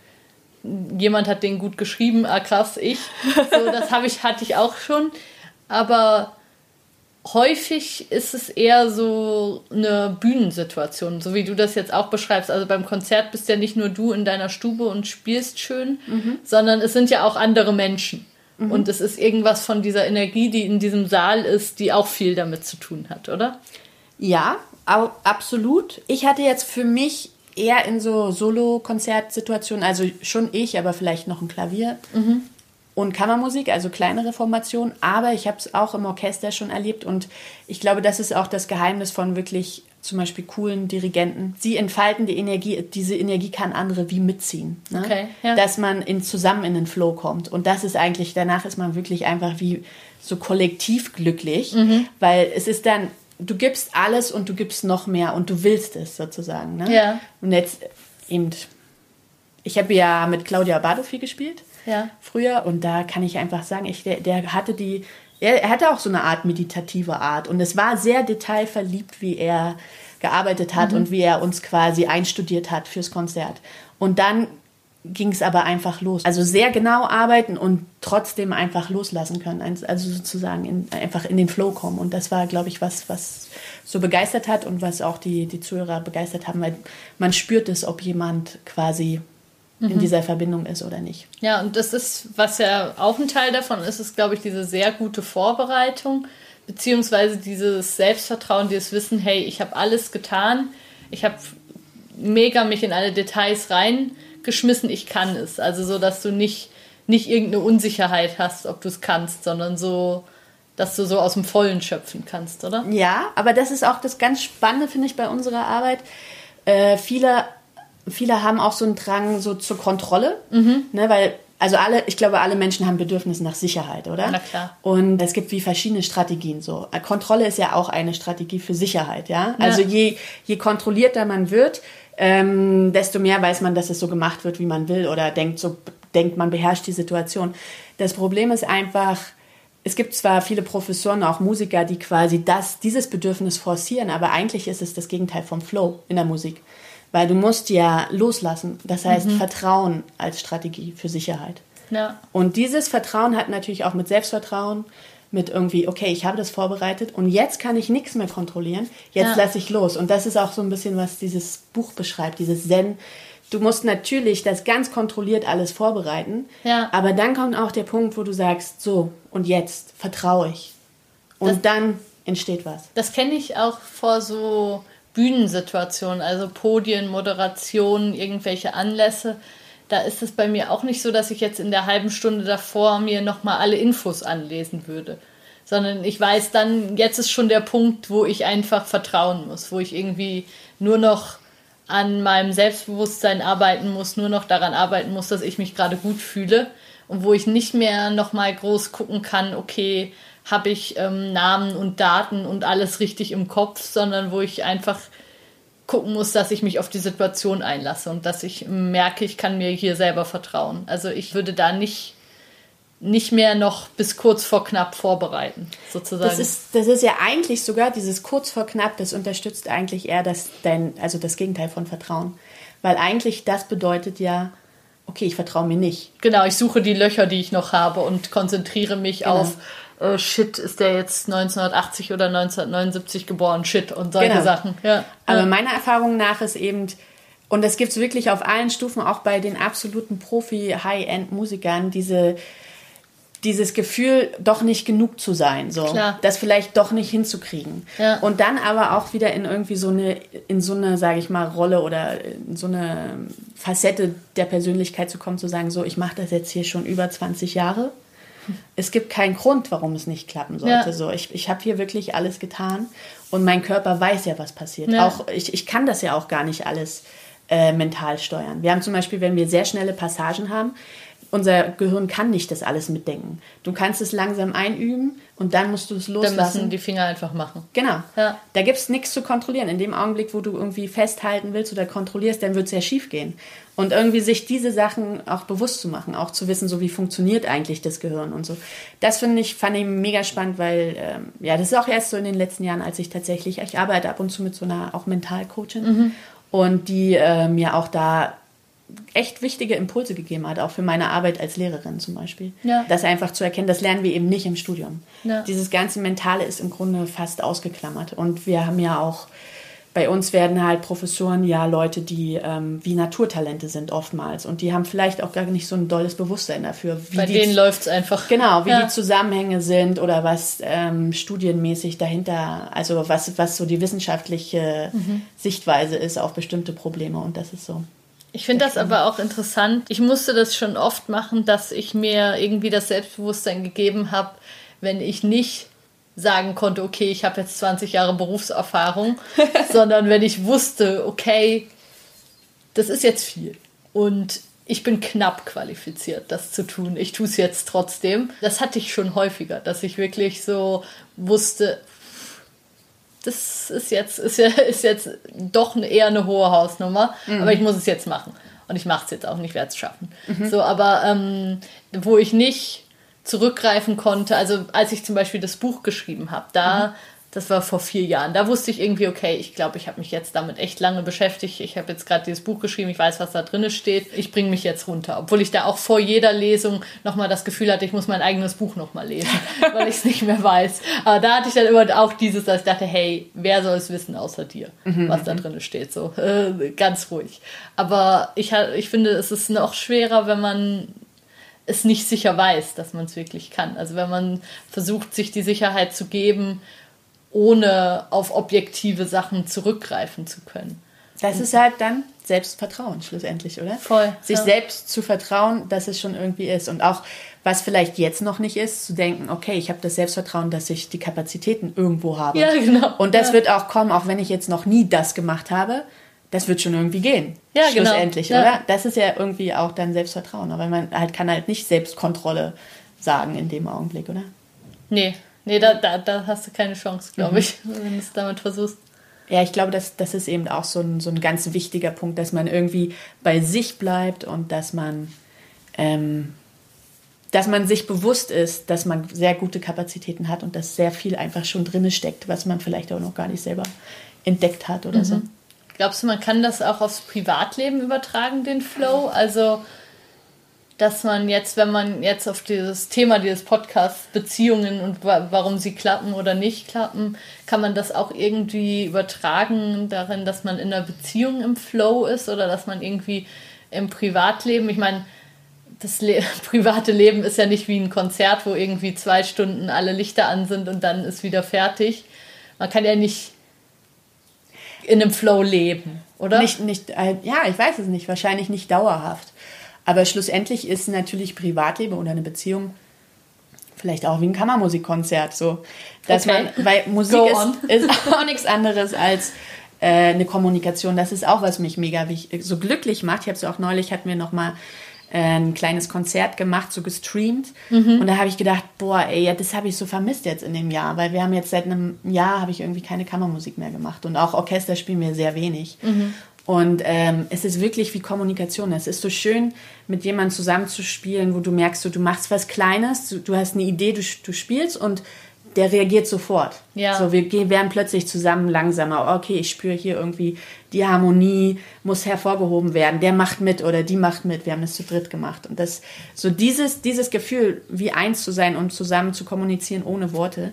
jemand hat den gut geschrieben, ah krass, ich. So, das habe ich, hatte ich auch schon. Aber häufig ist es eher so eine Bühnensituation, so wie du das jetzt auch beschreibst. Also beim Konzert bist ja nicht nur du in deiner Stube und spielst schön, mhm. sondern es sind ja auch andere Menschen. Mhm. Und es ist irgendwas von dieser Energie, die in diesem Saal ist, die auch viel damit zu tun hat, oder? Ja, absolut. Ich hatte jetzt für mich eher in so Solo-Konzertsituationen, also schon ich, aber vielleicht noch ein Klavier, mhm und Kammermusik, also kleinere Formationen, aber ich habe es auch im Orchester schon erlebt und ich glaube, das ist auch das Geheimnis von wirklich zum Beispiel coolen Dirigenten. Sie entfalten die Energie, diese Energie kann andere wie mitziehen. Ne? Okay, ja. Dass man in, zusammen in den Flow kommt. Und das ist eigentlich, danach ist man wirklich einfach wie so kollektiv glücklich, mhm. weil es ist dann, du gibst alles und du gibst noch mehr und du willst es sozusagen. Ne? Ja. Und jetzt eben, ich habe ja mit Claudia viel gespielt ja. früher. Und da kann ich einfach sagen, ich, der, der hatte die, er, er, hatte auch so eine Art meditative Art. Und es war sehr detailverliebt, wie er gearbeitet hat mhm. und wie er uns quasi einstudiert hat fürs Konzert. Und dann ging es aber einfach los. Also sehr genau arbeiten und trotzdem einfach loslassen können. Also sozusagen in, einfach in den Flow kommen. Und das war, glaube ich, was, was so begeistert hat und was auch die, die Zuhörer begeistert haben, weil man spürt es, ob jemand quasi in mhm. dieser Verbindung ist oder nicht. Ja, und das ist, was ja auch ein Teil davon ist, ist, glaube ich, diese sehr gute Vorbereitung, beziehungsweise dieses Selbstvertrauen, dieses Wissen, hey, ich habe alles getan, ich habe mega mich in alle Details reingeschmissen, ich kann es. Also so, dass du nicht, nicht irgendeine Unsicherheit hast, ob du es kannst, sondern so, dass du so aus dem Vollen schöpfen kannst, oder? Ja, aber das ist auch das ganz Spannende, finde ich, bei unserer Arbeit. Äh, viele viele haben auch so einen Drang so zur Kontrolle, mhm. ne, weil also alle, ich glaube, alle Menschen haben Bedürfnis nach Sicherheit, oder? Na klar. Und es gibt wie verschiedene Strategien so. Kontrolle ist ja auch eine Strategie für Sicherheit, ja. ja. Also je, je kontrollierter man wird, ähm, desto mehr weiß man, dass es so gemacht wird, wie man will oder denkt so, denkt man beherrscht die Situation. Das Problem ist einfach, es gibt zwar viele Professoren, auch Musiker, die quasi das, dieses Bedürfnis forcieren, aber eigentlich ist es das Gegenteil vom Flow in der Musik. Weil du musst ja loslassen. Das heißt mhm. Vertrauen als Strategie für Sicherheit. Ja. Und dieses Vertrauen hat natürlich auch mit Selbstvertrauen, mit irgendwie, okay, ich habe das vorbereitet und jetzt kann ich nichts mehr kontrollieren. Jetzt ja. lasse ich los. Und das ist auch so ein bisschen, was dieses Buch beschreibt, dieses Zen. Du musst natürlich das ganz kontrolliert alles vorbereiten. Ja. Aber dann kommt auch der Punkt, wo du sagst, so, und jetzt vertraue ich. Und das, dann entsteht was. Das kenne ich auch vor so Bühnensituationen, also Podien, Moderationen, irgendwelche Anlässe, da ist es bei mir auch nicht so, dass ich jetzt in der halben Stunde davor mir nochmal alle Infos anlesen würde. Sondern ich weiß dann, jetzt ist schon der Punkt, wo ich einfach vertrauen muss, wo ich irgendwie nur noch an meinem Selbstbewusstsein arbeiten muss, nur noch daran arbeiten muss, dass ich mich gerade gut fühle und wo ich nicht mehr nochmal groß gucken kann, okay, habe ich ähm, Namen und Daten und alles richtig im Kopf, sondern wo ich einfach gucken muss, dass ich mich auf die Situation einlasse und dass ich merke, ich kann mir hier selber vertrauen. Also ich würde da nicht nicht mehr noch bis kurz vor knapp vorbereiten, sozusagen. Das ist, das ist ja eigentlich sogar dieses kurz vor knapp, das unterstützt eigentlich eher das, dein, also das Gegenteil von Vertrauen. Weil eigentlich das bedeutet ja, okay, ich vertraue mir nicht. Genau, ich suche die Löcher, die ich noch habe und konzentriere mich genau. auf, äh, shit, ist der jetzt 1980 oder 1979 geboren, shit und solche genau. Sachen. Ja. Aber meiner Erfahrung nach ist eben, und das gibt es wirklich auf allen Stufen, auch bei den absoluten Profi-High-End-Musikern, diese dieses Gefühl, doch nicht genug zu sein, so Klar. das vielleicht doch nicht hinzukriegen. Ja. Und dann aber auch wieder in irgendwie so eine, in so eine, sage ich mal, Rolle oder in so eine Facette der Persönlichkeit zu kommen, zu sagen, so, ich mache das jetzt hier schon über 20 Jahre es gibt keinen Grund, warum es nicht klappen sollte. Ja. So, ich, ich habe hier wirklich alles getan und mein Körper weiß ja, was passiert. Ja. Auch ich, ich kann das ja auch gar nicht alles äh, mental steuern. Wir haben zum Beispiel, wenn wir sehr schnelle Passagen haben, unser Gehirn kann nicht das alles mitdenken. Du kannst es langsam einüben und dann musst du es loslassen. Dann müssen die Finger einfach machen. Genau. Ja. Da gibt es nichts zu kontrollieren. In dem Augenblick, wo du irgendwie festhalten willst oder kontrollierst, dann wird es ja schief gehen. Und irgendwie sich diese Sachen auch bewusst zu machen, auch zu wissen, so wie funktioniert eigentlich das Gehirn und so. Das finde ich, fand ich mega spannend, weil, ähm, ja, das ist auch erst so in den letzten Jahren, als ich tatsächlich, ich arbeite ab und zu mit so einer auch Mentalcoachin mhm. und die äh, mir auch da echt wichtige Impulse gegeben hat, auch für meine Arbeit als Lehrerin zum Beispiel. Ja. Das einfach zu erkennen, das lernen wir eben nicht im Studium. Ja. Dieses ganze Mentale ist im Grunde fast ausgeklammert. Und wir haben ja auch bei uns werden halt Professoren ja Leute, die ähm, wie Naturtalente sind oftmals und die haben vielleicht auch gar nicht so ein dolles Bewusstsein dafür. Bei denen läuft es einfach. Genau, wie ja. die Zusammenhänge sind oder was ähm, studienmäßig dahinter, also was, was so die wissenschaftliche mhm. Sichtweise ist auf bestimmte Probleme und das ist so. Ich finde das aber auch interessant. Ich musste das schon oft machen, dass ich mir irgendwie das Selbstbewusstsein gegeben habe, wenn ich nicht sagen konnte, okay, ich habe jetzt 20 Jahre Berufserfahrung, sondern wenn ich wusste, okay, das ist jetzt viel und ich bin knapp qualifiziert, das zu tun. Ich tue es jetzt trotzdem. Das hatte ich schon häufiger, dass ich wirklich so wusste, das ist jetzt, ist, ist jetzt doch eher eine hohe Hausnummer, mhm. aber ich muss es jetzt machen. Und ich mache es jetzt auch nicht, werde es schaffen. Mhm. So, aber ähm, wo ich nicht zurückgreifen konnte. Also als ich zum Beispiel das Buch geschrieben habe, da, mhm. Das war vor vier Jahren, da wusste ich irgendwie, okay, ich glaube, ich habe mich jetzt damit echt lange beschäftigt. Ich habe jetzt gerade dieses Buch geschrieben, ich weiß, was da drin steht. Ich bringe mich jetzt runter. Obwohl ich da auch vor jeder Lesung nochmal das Gefühl hatte, ich muss mein eigenes Buch nochmal lesen, weil ich es nicht mehr weiß. Aber da hatte ich dann immer auch dieses, dass ich dachte, hey, wer soll es wissen außer dir, mhm. was da drin steht. So, äh, ganz ruhig. Aber ich, ich finde, es ist noch schwerer, wenn man es nicht sicher weiß, dass man es wirklich kann. Also wenn man versucht, sich die Sicherheit zu geben, ohne auf objektive Sachen zurückgreifen zu können. Das ist halt dann Selbstvertrauen schlussendlich, oder? Voll. Sich ja. selbst zu vertrauen, dass es schon irgendwie ist. Und auch, was vielleicht jetzt noch nicht ist, zu denken, okay, ich habe das Selbstvertrauen, dass ich die Kapazitäten irgendwo habe. Ja, genau. Und das ja. wird auch kommen, auch wenn ich jetzt noch nie das gemacht habe das wird schon irgendwie gehen. Ja, genau. schlussendlich, genau. oder? Das ist ja irgendwie auch dann Selbstvertrauen. Aber man halt kann halt nicht Selbstkontrolle sagen in dem Augenblick, oder? Nee, nee, da, da, da hast du keine Chance, glaube mhm. ich, wenn du es damit versuchst. Ja, ich glaube, das, das ist eben auch so ein, so ein ganz wichtiger Punkt, dass man irgendwie bei sich bleibt und dass man, ähm, dass man sich bewusst ist, dass man sehr gute Kapazitäten hat und dass sehr viel einfach schon drin steckt, was man vielleicht auch noch gar nicht selber entdeckt hat oder mhm. so. Glaubst du, man kann das auch aufs Privatleben übertragen, den Flow? Also, dass man jetzt, wenn man jetzt auf dieses Thema dieses Podcasts Beziehungen und wa warum sie klappen oder nicht klappen, kann man das auch irgendwie übertragen darin, dass man in einer Beziehung im Flow ist oder dass man irgendwie im Privatleben, ich meine, das Le private Leben ist ja nicht wie ein Konzert, wo irgendwie zwei Stunden alle Lichter an sind und dann ist wieder fertig. Man kann ja nicht in einem Flow leben, oder? Nicht, nicht, äh, ja, ich weiß es nicht, wahrscheinlich nicht dauerhaft. Aber schlussendlich ist natürlich Privatleben oder eine Beziehung vielleicht auch wie ein Kammermusikkonzert, so. Dass okay. man, weil Musik ist, ist, auch nichts anderes als äh, eine Kommunikation. Das ist auch, was mich mega so glücklich macht. Ich habe es auch neulich, hatten wir noch mal ein kleines Konzert gemacht, so gestreamt. Mhm. Und da habe ich gedacht, boah, ey, ja, das habe ich so vermisst jetzt in dem Jahr, weil wir haben jetzt seit einem Jahr habe ich irgendwie keine Kammermusik mehr gemacht und auch Orchester spielen wir sehr wenig. Mhm. Und ähm, es ist wirklich wie Kommunikation. Es ist so schön, mit jemandem zusammenzuspielen, wo du merkst, du, du machst was Kleines, du, du hast eine Idee, du, du spielst und der reagiert sofort. Ja. So, wir gehen, werden plötzlich zusammen langsamer. Okay, ich spüre hier irgendwie, die Harmonie muss hervorgehoben werden. Der macht mit oder die macht mit. Wir haben das zu dritt gemacht. Und das, so dieses, dieses Gefühl, wie eins zu sein und zusammen zu kommunizieren ohne Worte,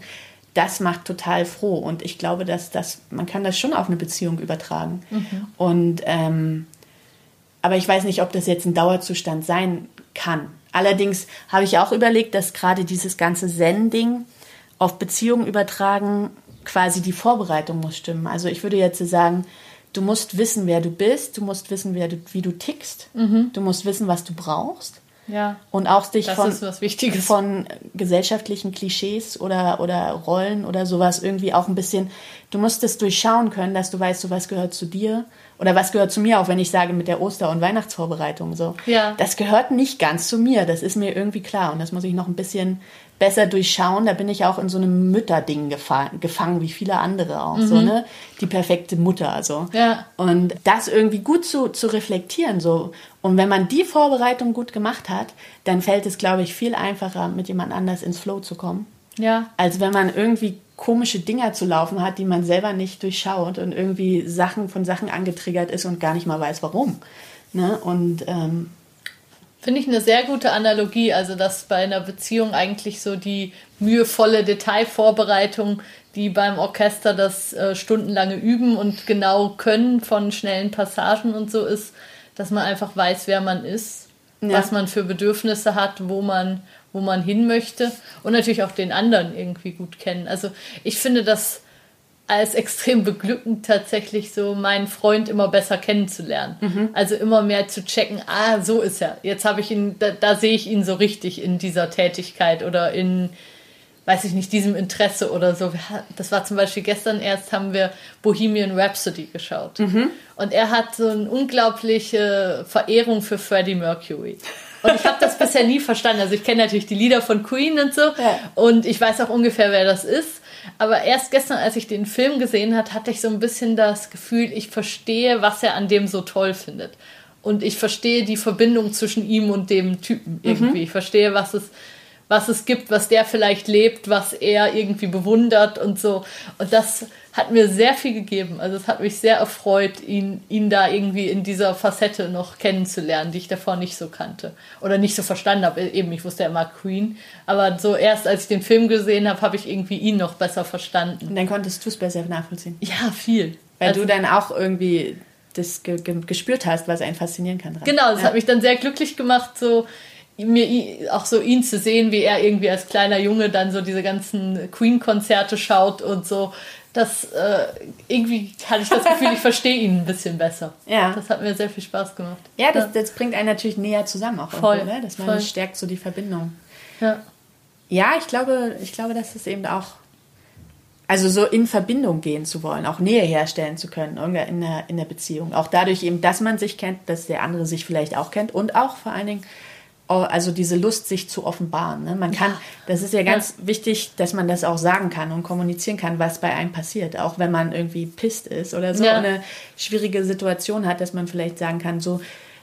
das macht total froh. Und ich glaube, dass das, man kann das schon auf eine Beziehung übertragen. Mhm. Und, ähm, aber ich weiß nicht, ob das jetzt ein Dauerzustand sein kann. Allerdings habe ich auch überlegt, dass gerade dieses ganze Zen-Ding, auf Beziehungen übertragen, quasi die Vorbereitung muss stimmen. Also ich würde jetzt sagen, du musst wissen, wer du bist, du musst wissen, du, wie du tickst, mhm. du musst wissen, was du brauchst. Ja. Und auch dich von, von gesellschaftlichen Klischees oder, oder Rollen oder sowas irgendwie auch ein bisschen, du musst es durchschauen können, dass du weißt, so was gehört zu dir oder was gehört zu mir, auch wenn ich sage mit der Oster- und Weihnachtsvorbereitung so. Ja. Das gehört nicht ganz zu mir, das ist mir irgendwie klar und das muss ich noch ein bisschen besser durchschauen. Da bin ich auch in so einem Mütterding gefangen, gefangen wie viele andere auch. Mhm. So, ne? Die perfekte Mutter. Also. Ja. Und das irgendwie gut zu, zu reflektieren. So. Und wenn man die Vorbereitung gut gemacht hat, dann fällt es, glaube ich, viel einfacher, mit jemand anders ins Flow zu kommen. Ja. Als wenn man irgendwie komische Dinger zu laufen hat, die man selber nicht durchschaut und irgendwie Sachen von Sachen angetriggert ist und gar nicht mal weiß, warum. Ne? Und ähm, Finde ich eine sehr gute Analogie, also dass bei einer Beziehung eigentlich so die mühevolle Detailvorbereitung, die beim Orchester das äh, stundenlange Üben und genau können von schnellen Passagen und so ist, dass man einfach weiß, wer man ist, ja. was man für Bedürfnisse hat, wo man, wo man hin möchte und natürlich auch den anderen irgendwie gut kennen. Also ich finde das als extrem beglückend tatsächlich so meinen Freund immer besser kennenzulernen. Mhm. Also immer mehr zu checken, ah, so ist er. Jetzt habe ich ihn, da, da sehe ich ihn so richtig in dieser Tätigkeit oder in, weiß ich nicht, diesem Interesse oder so. Das war zum Beispiel gestern erst, haben wir Bohemian Rhapsody geschaut. Mhm. Und er hat so eine unglaubliche Verehrung für Freddie Mercury. Und ich habe das bisher nie verstanden. Also ich kenne natürlich die Lieder von Queen und so. Ja. Und ich weiß auch ungefähr, wer das ist. Aber erst gestern, als ich den Film gesehen hat, hatte ich so ein bisschen das Gefühl, ich verstehe, was er an dem so toll findet. Und ich verstehe die Verbindung zwischen ihm und dem Typen irgendwie. Mhm. Ich verstehe, was es, was es gibt, was der vielleicht lebt, was er irgendwie bewundert und so. Und das hat mir sehr viel gegeben. Also es hat mich sehr erfreut, ihn, ihn da irgendwie in dieser Facette noch kennenzulernen, die ich davor nicht so kannte. Oder nicht so verstanden habe. Eben, ich wusste ja immer Queen. Aber so erst als ich den Film gesehen habe, habe ich irgendwie ihn noch besser verstanden. Und dann konntest du es besser nachvollziehen. Ja, viel. Weil also, du dann auch irgendwie das ge ge gespürt hast, was einen faszinieren kann. Dran. Genau, das ja. hat mich dann sehr glücklich gemacht, so mir auch so ihn zu sehen, wie er irgendwie als kleiner Junge dann so diese ganzen Queen-Konzerte schaut und so das äh, irgendwie hatte ich das Gefühl, ich verstehe ihn ein bisschen besser. Ja. Das hat mir sehr viel Spaß gemacht. Ja, das, das bringt einen natürlich näher zusammen auch. Voll. Irgendwo, ne? Man voll. stärkt so die Verbindung. Ja. Ja, ich glaube, ich glaube, dass es eben auch, also so in Verbindung gehen zu wollen, auch Nähe herstellen zu können in der, in der Beziehung. Auch dadurch eben, dass man sich kennt, dass der andere sich vielleicht auch kennt und auch vor allen Dingen also diese Lust, sich zu offenbaren. Ne? Man kann, ja. das ist ja ganz ja. wichtig, dass man das auch sagen kann und kommunizieren kann, was bei einem passiert. Auch wenn man irgendwie pisst ist oder so ja. eine schwierige Situation hat, dass man vielleicht sagen kann, so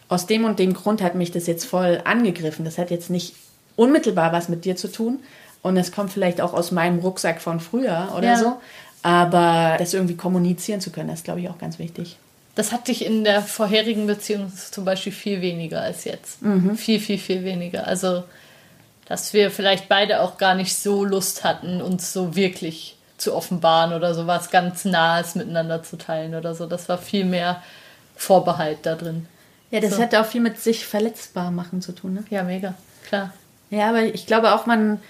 aus dem und dem Grund hat mich das jetzt voll angegriffen. Das hat jetzt nicht unmittelbar was mit dir zu tun und es kommt vielleicht auch aus meinem Rucksack von früher oder so. Aber das irgendwie kommunizieren zu können, das ist, glaube ich, auch ganz wichtig. Das hatte ich in der vorherigen Beziehung zum Beispiel viel weniger als jetzt. Mhm. Viel, viel, viel weniger. Also, dass wir vielleicht beide auch gar nicht so Lust hatten, uns so wirklich zu offenbaren oder so was ganz Nahes miteinander zu teilen oder so. Das war viel mehr Vorbehalt da drin. Ja, das so. hat auch viel mit sich verletzbar machen zu tun, ne? Ja, mega, klar. Ja, aber ich glaube auch, man,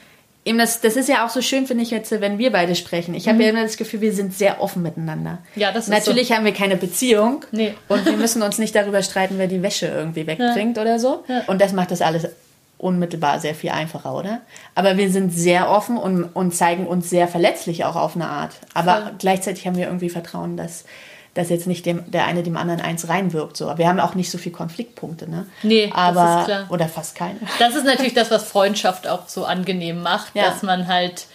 eben das, das ist ja auch so schön, finde ich jetzt, wenn wir beide sprechen. Ich habe mhm. ja immer das Gefühl, wir sind sehr offen miteinander. Ja, das ist Natürlich so. haben wir keine Beziehung nee. und wir müssen uns nicht darüber streiten, wer die Wäsche irgendwie wegbringt ja. oder so. Ja. Und das macht das alles unmittelbar sehr viel einfacher, oder? Aber wir sind sehr offen und, und zeigen uns sehr verletzlich auch auf eine Art. Aber ja. gleichzeitig haben wir irgendwie Vertrauen, dass dass jetzt nicht dem, der eine dem anderen eins reinwirkt. So. Wir haben auch nicht so viele Konfliktpunkte, ne? Nee, aber, das ist klar. Oder fast keine. Das ist natürlich das, was Freundschaft auch so angenehm macht, ja. dass man halt,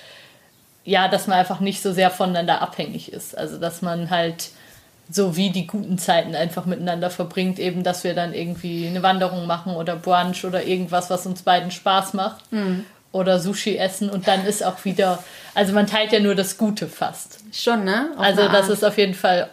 ja, dass man einfach nicht so sehr voneinander abhängig ist. Also, dass man halt so wie die guten Zeiten einfach miteinander verbringt, eben, dass wir dann irgendwie eine Wanderung machen oder Brunch oder irgendwas, was uns beiden Spaß macht. Mhm. Oder Sushi essen und dann ist auch wieder, also man teilt ja nur das Gute fast. Schon, ne? Auf also das ist auf jeden Fall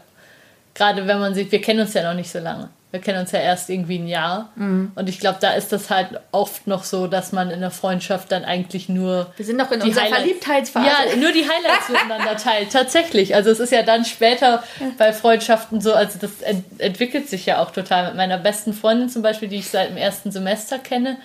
gerade wenn man sieht, wir kennen uns ja noch nicht so lange. Wir kennen uns ja erst irgendwie ein Jahr. Mhm. Und ich glaube, da ist das halt oft noch so, dass man in der Freundschaft dann eigentlich nur. Wir sind noch in unserer Highlight Verliebtheitsphase. Ja, nur die Highlights miteinander teilt. Tatsächlich. Also es ist ja dann später bei Freundschaften so, also das ent entwickelt sich ja auch total. Mit meiner besten Freundin zum Beispiel, die ich seit dem ersten Semester kenne,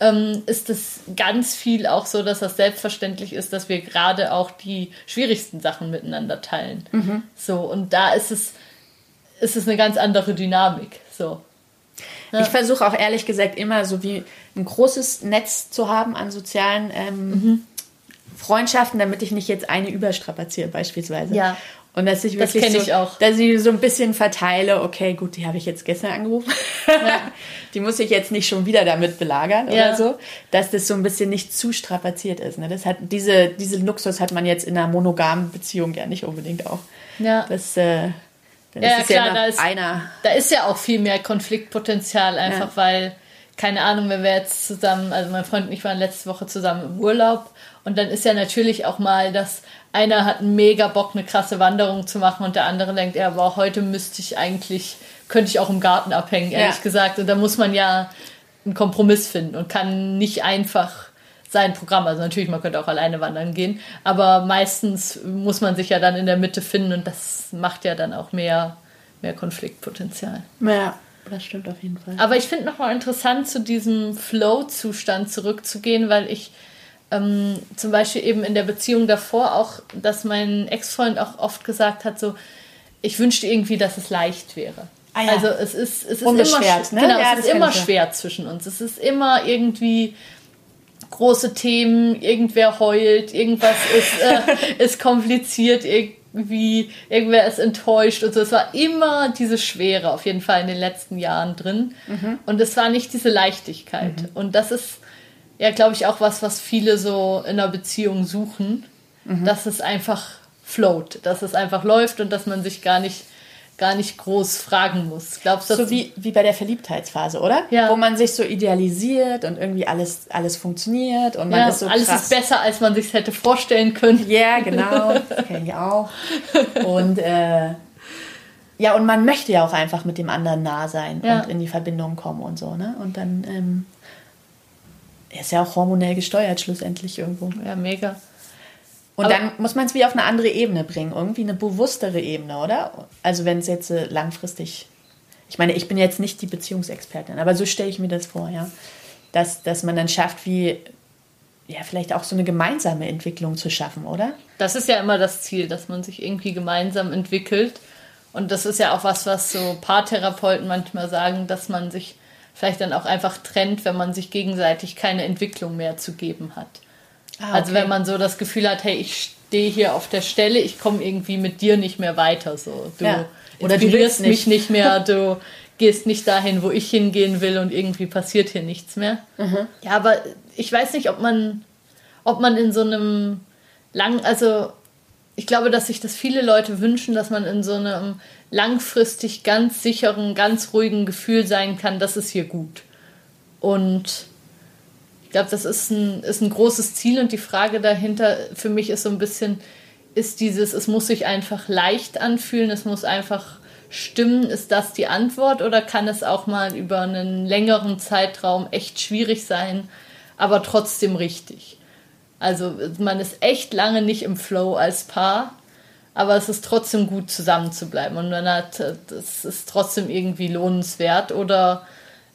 ähm, ist es ganz viel auch so, dass das selbstverständlich ist, dass wir gerade auch die schwierigsten Sachen miteinander teilen. Mhm. So, und da ist es ist es eine ganz andere Dynamik. So. Ja. Ich versuche auch ehrlich gesagt immer so wie ein großes Netz zu haben an sozialen ähm, mhm. Freundschaften, damit ich nicht jetzt eine überstrapaziere beispielsweise. Ja. Und dass ich wirklich das so, ich auch. dass ich so ein bisschen verteile, okay, gut, die habe ich jetzt gestern angerufen. Ja. die muss ich jetzt nicht schon wieder damit belagern ja. oder so, dass das so ein bisschen nicht zu strapaziert ist. Ne? Das hat diese diese Luxus hat man jetzt in einer monogamen Beziehung ja nicht unbedingt auch. Ja. Das äh, dann ja, ist klar, ja da ist, einer. da ist ja auch viel mehr Konfliktpotenzial, einfach ja. weil, keine Ahnung, wenn wir jetzt zusammen, also mein Freund und ich waren letzte Woche zusammen im Urlaub und dann ist ja natürlich auch mal, dass einer hat mega Bock, eine krasse Wanderung zu machen und der andere denkt, ja, aber heute müsste ich eigentlich könnte ich auch im Garten abhängen, ehrlich ja. gesagt. Und da muss man ja einen Kompromiss finden und kann nicht einfach sein Programm. Also natürlich, man könnte auch alleine wandern gehen, aber meistens muss man sich ja dann in der Mitte finden und das macht ja dann auch mehr, mehr Konfliktpotenzial. Ja, das stimmt auf jeden Fall. Aber ich finde nochmal interessant, zu diesem Flow-Zustand zurückzugehen, weil ich ähm, zum Beispiel eben in der Beziehung davor auch, dass mein Ex-Freund auch oft gesagt hat, so, ich wünschte irgendwie, dass es leicht wäre. Ah, ja. Also es ist, es ist immer, ne? genau, ja, es ist immer schwer zwischen uns. Es ist immer irgendwie große Themen, irgendwer heult, irgendwas ist, äh, ist kompliziert, irgendwie, irgendwer ist enttäuscht und so. Es war immer diese Schwere auf jeden Fall in den letzten Jahren drin. Mhm. Und es war nicht diese Leichtigkeit. Mhm. Und das ist ja, glaube ich, auch was, was viele so in einer Beziehung suchen, mhm. dass es einfach float, dass es einfach läuft und dass man sich gar nicht gar nicht groß fragen muss. Glaubst du? So wie, wie bei der Verliebtheitsphase, oder? Ja. Wo man sich so idealisiert und irgendwie alles, alles funktioniert und man ja, ist so alles krass. ist besser, als man sich hätte vorstellen können. Ja, genau. Das kenne ich auch. Und äh, ja, und man möchte ja auch einfach mit dem anderen nah sein ja. und in die Verbindung kommen und so, ne? Und dann ähm, ist ja auch hormonell gesteuert schlussendlich irgendwo. Ja, mega. Und Aber dann muss man es wieder auf eine andere Ebene bringen, irgendwie eine bewusstere Ebene, oder? Also wenn es jetzt äh, langfristig, ich meine, ich bin jetzt nicht die Beziehungsexpertin, aber so stelle ich mir das vor, ja, dass, dass man dann schafft, wie ja vielleicht auch so eine gemeinsame Entwicklung zu schaffen, oder? Das ist ja immer das Ziel, dass man sich irgendwie gemeinsam entwickelt. Und das ist ja auch was, was so Paartherapeuten manchmal sagen, dass man sich vielleicht dann auch einfach trennt, wenn man sich gegenseitig keine Entwicklung mehr zu geben hat. Ah, also okay. Also wenn man so das Gefühl hat, hey, ich stehe hier auf der Stelle, ich komme irgendwie mit dir nicht mehr weiter. So. Du ja. Oder du wirst mich nicht mehr, du gehst nicht dahin, wo ich hingehen will und irgendwie passiert hier nichts mehr. Mhm. Ja, aber ich weiß nicht, ob man, ob man in so einem lang, also ich glaube, dass sich das viele Leute wünschen, dass man in so einem langfristig ganz sicheren, ganz ruhigen Gefühl sein kann, das ist hier gut. Und glaube, das ist ein, ist ein großes Ziel und die Frage dahinter für mich ist so ein bisschen, ist dieses, es muss sich einfach leicht anfühlen, es muss einfach stimmen, ist das die Antwort oder kann es auch mal über einen längeren Zeitraum echt schwierig sein, aber trotzdem richtig? Also man ist echt lange nicht im Flow als Paar, aber es ist trotzdem gut zusammen zu bleiben und man hat, das ist trotzdem irgendwie lohnenswert oder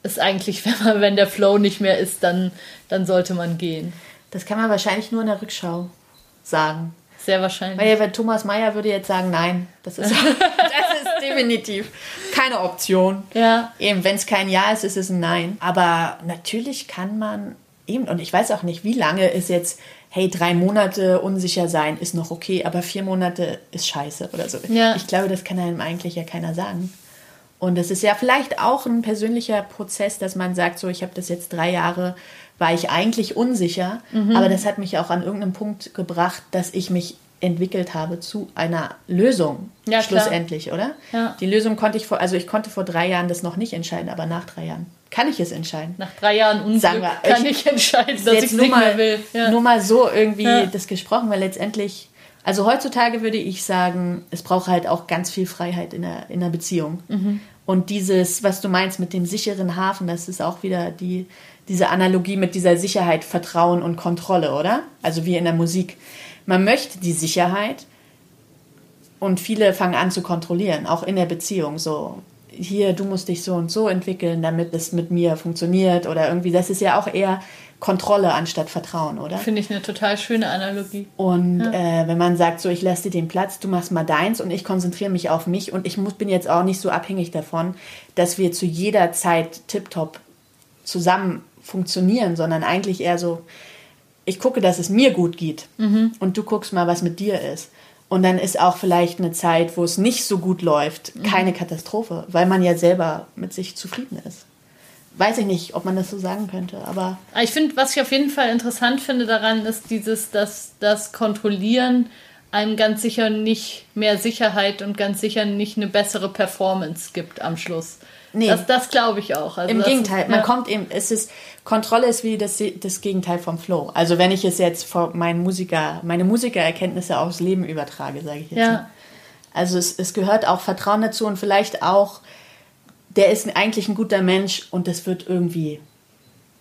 ist eigentlich, wenn man, wenn der Flow nicht mehr ist, dann, dann sollte man gehen. Das kann man wahrscheinlich nur in der Rückschau sagen. Sehr wahrscheinlich. Weil, weil Thomas Meyer würde jetzt sagen, nein, das ist, das ist definitiv keine Option. Ja. Eben, wenn es kein Ja ist, ist es ein Nein. Aber natürlich kann man eben, und ich weiß auch nicht, wie lange ist jetzt, hey, drei Monate unsicher sein ist noch okay, aber vier Monate ist scheiße oder so. Ja. Ich glaube, das kann einem eigentlich ja keiner sagen. Und es ist ja vielleicht auch ein persönlicher Prozess, dass man sagt, so, ich habe das jetzt drei Jahre, war ich eigentlich unsicher, mhm. aber das hat mich auch an irgendeinem Punkt gebracht, dass ich mich entwickelt habe zu einer Lösung ja, schlussendlich, klar. oder? Ja. Die Lösung konnte ich vor, also ich konnte vor drei Jahren das noch nicht entscheiden, aber nach drei Jahren kann ich es entscheiden. Nach drei Jahren Unglück wir, kann ich, ich entscheiden, dass ich es nicht mal, mehr will. Ja. Nur mal so irgendwie das gesprochen, weil letztendlich, also heutzutage würde ich sagen, es braucht halt auch ganz viel Freiheit in der, in der Beziehung. Mhm. Und dieses, was du meinst mit dem sicheren Hafen, das ist auch wieder die, diese Analogie mit dieser Sicherheit, Vertrauen und Kontrolle, oder? Also wie in der Musik. Man möchte die Sicherheit und viele fangen an zu kontrollieren, auch in der Beziehung. So, hier, du musst dich so und so entwickeln, damit es mit mir funktioniert oder irgendwie. Das ist ja auch eher Kontrolle anstatt Vertrauen, oder? Finde ich eine total schöne Analogie. Und ja. äh, wenn man sagt, so ich lasse dir den Platz, du machst mal deins und ich konzentriere mich auf mich und ich muss, bin jetzt auch nicht so abhängig davon, dass wir zu jeder Zeit tiptop zusammen funktionieren, sondern eigentlich eher so, ich gucke, dass es mir gut geht mhm. und du guckst mal, was mit dir ist. Und dann ist auch vielleicht eine Zeit, wo es nicht so gut läuft, mhm. keine. Katastrophe, weil man ja selber mit sich zufrieden ist weiß ich nicht, ob man das so sagen könnte, aber. Ich finde, was ich auf jeden Fall interessant finde daran, ist dieses, dass das Kontrollieren einem ganz sicher nicht mehr Sicherheit und ganz sicher nicht eine bessere Performance gibt am Schluss. Nee. Das, das glaube ich auch. Also Im Gegenteil, ist, man kommt eben, es ist, Kontrolle ist wie das, das Gegenteil vom Flow. Also wenn ich es jetzt vor meinen Musiker, meine Musikererkenntnisse aufs Leben übertrage, sage ich jetzt. Ja. Mal. Also es, es gehört auch Vertrauen dazu und vielleicht auch der ist eigentlich ein guter Mensch und das wird irgendwie,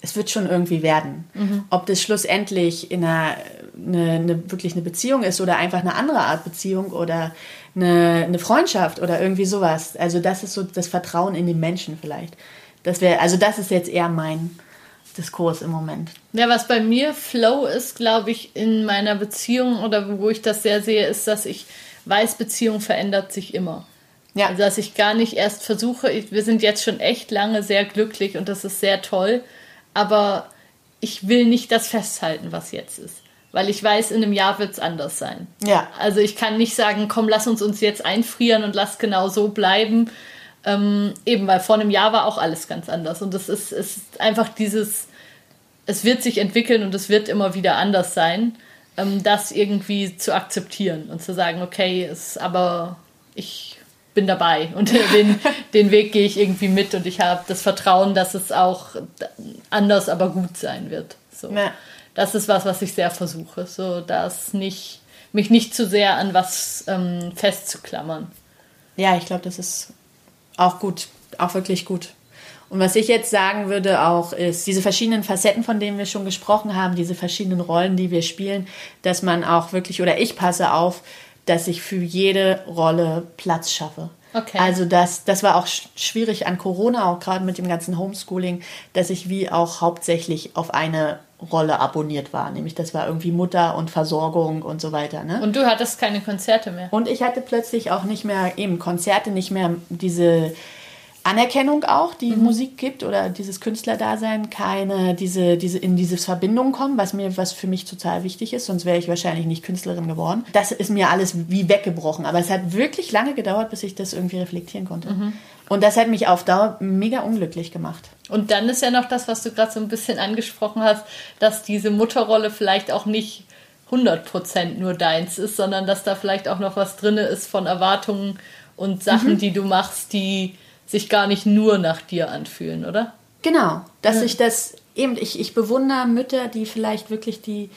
es wird schon irgendwie werden. Mhm. Ob das schlussendlich in einer, eine, eine, wirklich eine Beziehung ist oder einfach eine andere Art Beziehung oder eine, eine Freundschaft oder irgendwie sowas. Also das ist so das Vertrauen in den Menschen vielleicht. Das wäre, also das ist jetzt eher mein Diskurs im Moment. Ja, was bei mir Flow ist, glaube ich, in meiner Beziehung oder wo ich das sehr sehe, ist, dass ich weiß, Beziehung verändert sich immer. Ja. Also, dass ich gar nicht erst versuche, ich, wir sind jetzt schon echt lange sehr glücklich und das ist sehr toll, aber ich will nicht das festhalten, was jetzt ist. Weil ich weiß, in einem Jahr wird es anders sein. Ja. Also ich kann nicht sagen, komm, lass uns uns jetzt einfrieren und lass genau so bleiben. Ähm, eben, weil vor einem Jahr war auch alles ganz anders. Und es ist, es ist einfach dieses, es wird sich entwickeln und es wird immer wieder anders sein, ähm, das irgendwie zu akzeptieren und zu sagen, okay, ist aber ich bin dabei und den, den Weg gehe ich irgendwie mit und ich habe das Vertrauen, dass es auch anders, aber gut sein wird. So. Ja. Das ist was, was ich sehr versuche, so dass nicht mich nicht zu sehr an was ähm, festzuklammern. Ja, ich glaube, das ist auch gut, auch wirklich gut. Und was ich jetzt sagen würde auch ist, diese verschiedenen Facetten, von denen wir schon gesprochen haben, diese verschiedenen Rollen, die wir spielen, dass man auch wirklich, oder ich passe auf, dass ich für jede Rolle Platz schaffe. Okay. Also das, das war auch schwierig an Corona, auch gerade mit dem ganzen Homeschooling, dass ich wie auch hauptsächlich auf eine Rolle abonniert war. Nämlich das war irgendwie Mutter und Versorgung und so weiter. Ne? Und du hattest keine Konzerte mehr. Und ich hatte plötzlich auch nicht mehr, eben Konzerte, nicht mehr diese Anerkennung auch, die mhm. Musik gibt oder dieses Künstlerdasein, keine, diese, diese, in diese Verbindung kommen, was mir, was für mich total wichtig ist, sonst wäre ich wahrscheinlich nicht Künstlerin geworden. Das ist mir alles wie weggebrochen. Aber es hat wirklich lange gedauert, bis ich das irgendwie reflektieren konnte. Mhm. Und das hat mich auf Dauer mega unglücklich gemacht. Und dann ist ja noch das, was du gerade so ein bisschen angesprochen hast, dass diese Mutterrolle vielleicht auch nicht 100% nur deins ist, sondern dass da vielleicht auch noch was drin ist von Erwartungen und Sachen, mhm. die du machst, die sich gar nicht nur nach dir anfühlen, oder? Genau, dass ja. ich das eben, ich, ich bewundere Mütter, die vielleicht wirklich die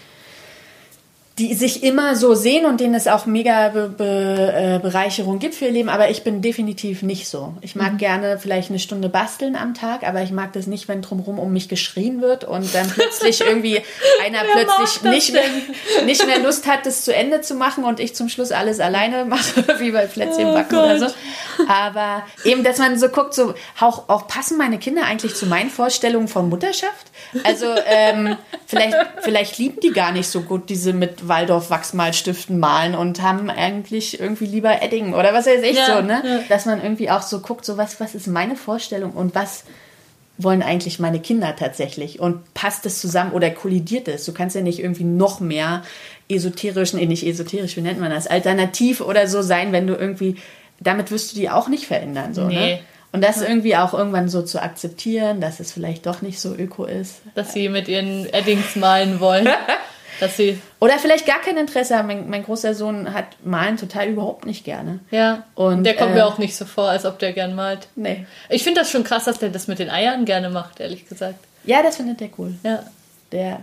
die sich immer so sehen und denen es auch mega Be Be äh, Bereicherung gibt für ihr Leben, aber ich bin definitiv nicht so. Ich mag mhm. gerne vielleicht eine Stunde basteln am Tag, aber ich mag das nicht, wenn drumherum um mich geschrien wird und dann plötzlich irgendwie einer plötzlich nicht mehr, nicht mehr Lust hat, das zu Ende zu machen und ich zum Schluss alles alleine mache, wie bei Plätzchen oh backen oh oder so. Aber eben, dass man so guckt, so auch, auch passen meine Kinder eigentlich zu meinen Vorstellungen von Mutterschaft? Also ähm, vielleicht, vielleicht lieben die gar nicht so gut diese mit Waldorf Wachsmalstiften malen und haben eigentlich irgendwie lieber Edding oder was weiß ich ja, so, ne? Ja. Dass man irgendwie auch so guckt, so was, was ist meine Vorstellung und was wollen eigentlich meine Kinder tatsächlich und passt das zusammen oder kollidiert es? Du kannst ja nicht irgendwie noch mehr esoterisch, nee, nicht esoterisch, wie nennt man das, alternativ oder so sein, wenn du irgendwie, damit wirst du die auch nicht verändern, so, ne? nee. ne? Und das irgendwie auch irgendwann so zu akzeptieren, dass es vielleicht doch nicht so öko ist. Dass sie mit ihren Eddings malen wollen. dass sie Oder vielleicht gar kein Interesse haben. Mein, mein, großer Sohn hat Malen total überhaupt nicht gerne. Ja. Und der kommt äh, mir auch nicht so vor, als ob der gern malt. Nee. Ich finde das schon krass, dass der das mit den Eiern gerne macht, ehrlich gesagt. Ja, das findet der cool. Ja. Der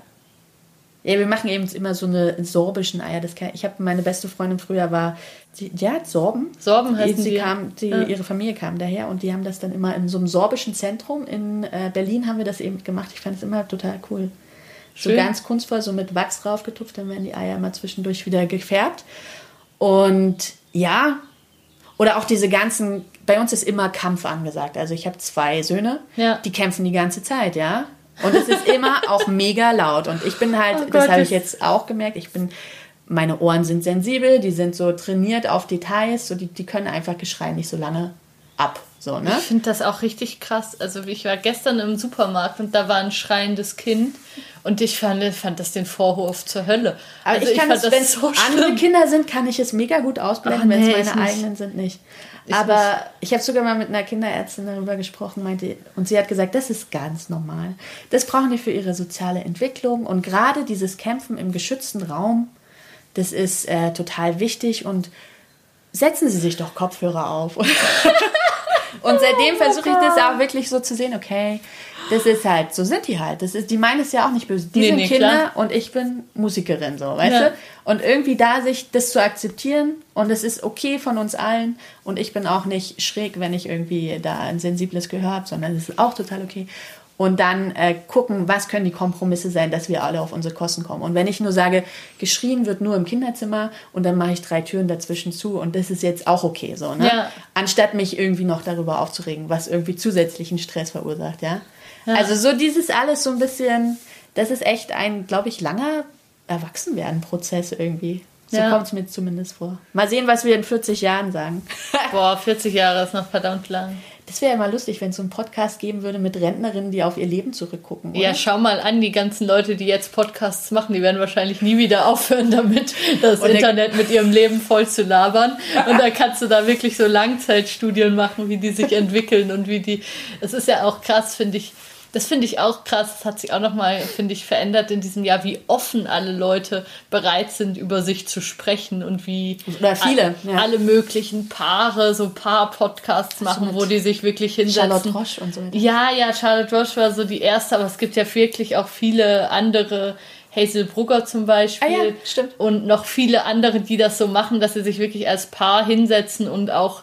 ja, wir machen eben immer so eine sorbischen Eier. Das kann, ich habe meine beste Freundin früher war, die, die hat Sorben. Sorben heißen sie. Kam, die, ja. Ihre Familie kam daher und die haben das dann immer in so einem sorbischen Zentrum in äh, Berlin haben wir das eben gemacht. Ich fand es immer total cool. Schön. So ganz kunstvoll, so mit Wachs draufgetupft, dann werden die Eier mal zwischendurch wieder gefärbt. Und ja, oder auch diese ganzen, bei uns ist immer Kampf angesagt. Also ich habe zwei Söhne, ja. die kämpfen die ganze Zeit, ja. Und es ist immer auch mega laut. Und ich bin halt, oh das habe ich jetzt auch gemerkt, ich bin, meine Ohren sind sensibel, die sind so trainiert auf Details, so die, die können einfach Geschrei nicht so lange ab. So, ne? Ich finde das auch richtig krass. Also ich war gestern im Supermarkt und da war ein schreiendes Kind und ich fand, fand das den Vorwurf zur Hölle. Aber also ich kann ich es, wenn es so andere Kinder sind, kann ich es mega gut ausblenden, nee, wenn es meine eigenen sind nicht. Ich Aber nicht. ich habe sogar mal mit einer Kinderärztin darüber gesprochen, meinte, und sie hat gesagt, das ist ganz normal. Das brauchen die für ihre soziale Entwicklung und gerade dieses Kämpfen im geschützten Raum, das ist äh, total wichtig und setzen Sie sich doch Kopfhörer auf. Und seitdem oh versuche ich das auch wirklich so zu sehen, okay, das ist halt, so sind die halt. Das ist, die meinen es ja auch nicht böse. Die nee, sind nee, Kinder klar. und ich bin Musikerin, so, weißt ja. du? Und irgendwie da sich das zu akzeptieren und es ist okay von uns allen und ich bin auch nicht schräg, wenn ich irgendwie da ein sensibles Gehör habe, sondern es ist auch total okay und dann äh, gucken, was können die Kompromisse sein, dass wir alle auf unsere Kosten kommen. Und wenn ich nur sage, geschrien wird nur im Kinderzimmer und dann mache ich drei Türen dazwischen zu und das ist jetzt auch okay so, ne? Ja. Anstatt mich irgendwie noch darüber aufzuregen, was irgendwie zusätzlichen Stress verursacht, ja? ja. Also so dieses alles so ein bisschen, das ist echt ein, glaube ich, langer Erwachsenwerden-Prozess irgendwie. So ja. kommt es mir zumindest vor. Mal sehen, was wir in 40 Jahren sagen. Boah, 40 Jahre ist noch verdammt lang. Das wäre ja mal lustig, wenn es so einen Podcast geben würde mit Rentnerinnen, die auf ihr Leben zurückgucken. Oder? Ja, schau mal an, die ganzen Leute, die jetzt Podcasts machen, die werden wahrscheinlich nie wieder aufhören damit, das Und Internet mit ihrem Leben voll zu labern. Und da kannst du da wirklich so Langzeitstudien machen, wie die sich entwickeln und wie die. Es ist ja auch krass, finde ich das finde ich auch krass. Das hat sich auch nochmal, finde ich, verändert in diesem Jahr, wie offen alle Leute bereit sind, über sich zu sprechen und wie Oder viele, ja. alle möglichen Paare so Paar-Podcasts machen, so wo die sich wirklich hinsetzen. Charlotte Roche und so. Weiter. Ja, ja, Charlotte Roche war so die erste, aber es gibt ja wirklich auch viele andere. Hazel Brugger zum Beispiel. Ah ja, stimmt. Und noch viele andere, die das so machen, dass sie sich wirklich als Paar hinsetzen und auch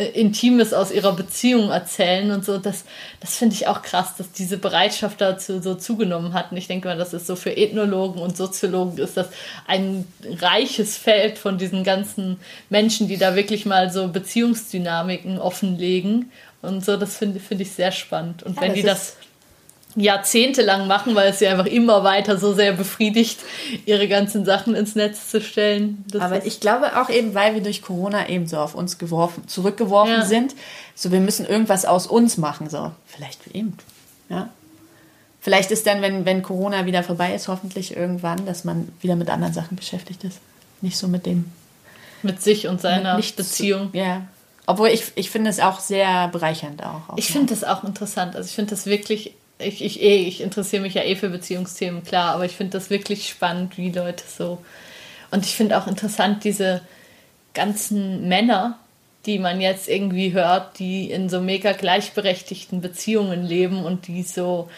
äh, Intimes aus ihrer Beziehung erzählen und so. Das, das finde ich auch krass, dass diese Bereitschaft dazu so zugenommen hat. Und ich denke mal, das ist so für Ethnologen und Soziologen ist das ein reiches Feld von diesen ganzen Menschen, die da wirklich mal so Beziehungsdynamiken offenlegen. Und so, das finde find ich sehr spannend. Und ja, wenn die das jahrzehntelang machen, weil es sie einfach immer weiter so sehr befriedigt, ihre ganzen Sachen ins Netz zu stellen. Das Aber ich glaube auch eben, weil wir durch Corona eben so auf uns geworfen, zurückgeworfen ja. sind, so wir müssen irgendwas aus uns machen, so. Vielleicht eben, ja. Vielleicht ist dann, wenn, wenn Corona wieder vorbei ist, hoffentlich irgendwann, dass man wieder mit anderen Sachen beschäftigt ist. Nicht so mit dem. Mit sich und seiner Beziehung. Zu, ja. Obwohl ich, ich finde es auch sehr bereichernd auch. auch ich finde das auch interessant. Also ich finde das wirklich ich, ich, eh, ich interessiere mich ja eh für Beziehungsthemen, klar, aber ich finde das wirklich spannend, wie Leute so. Und ich finde auch interessant, diese ganzen Männer, die man jetzt irgendwie hört, die in so mega gleichberechtigten Beziehungen leben und die so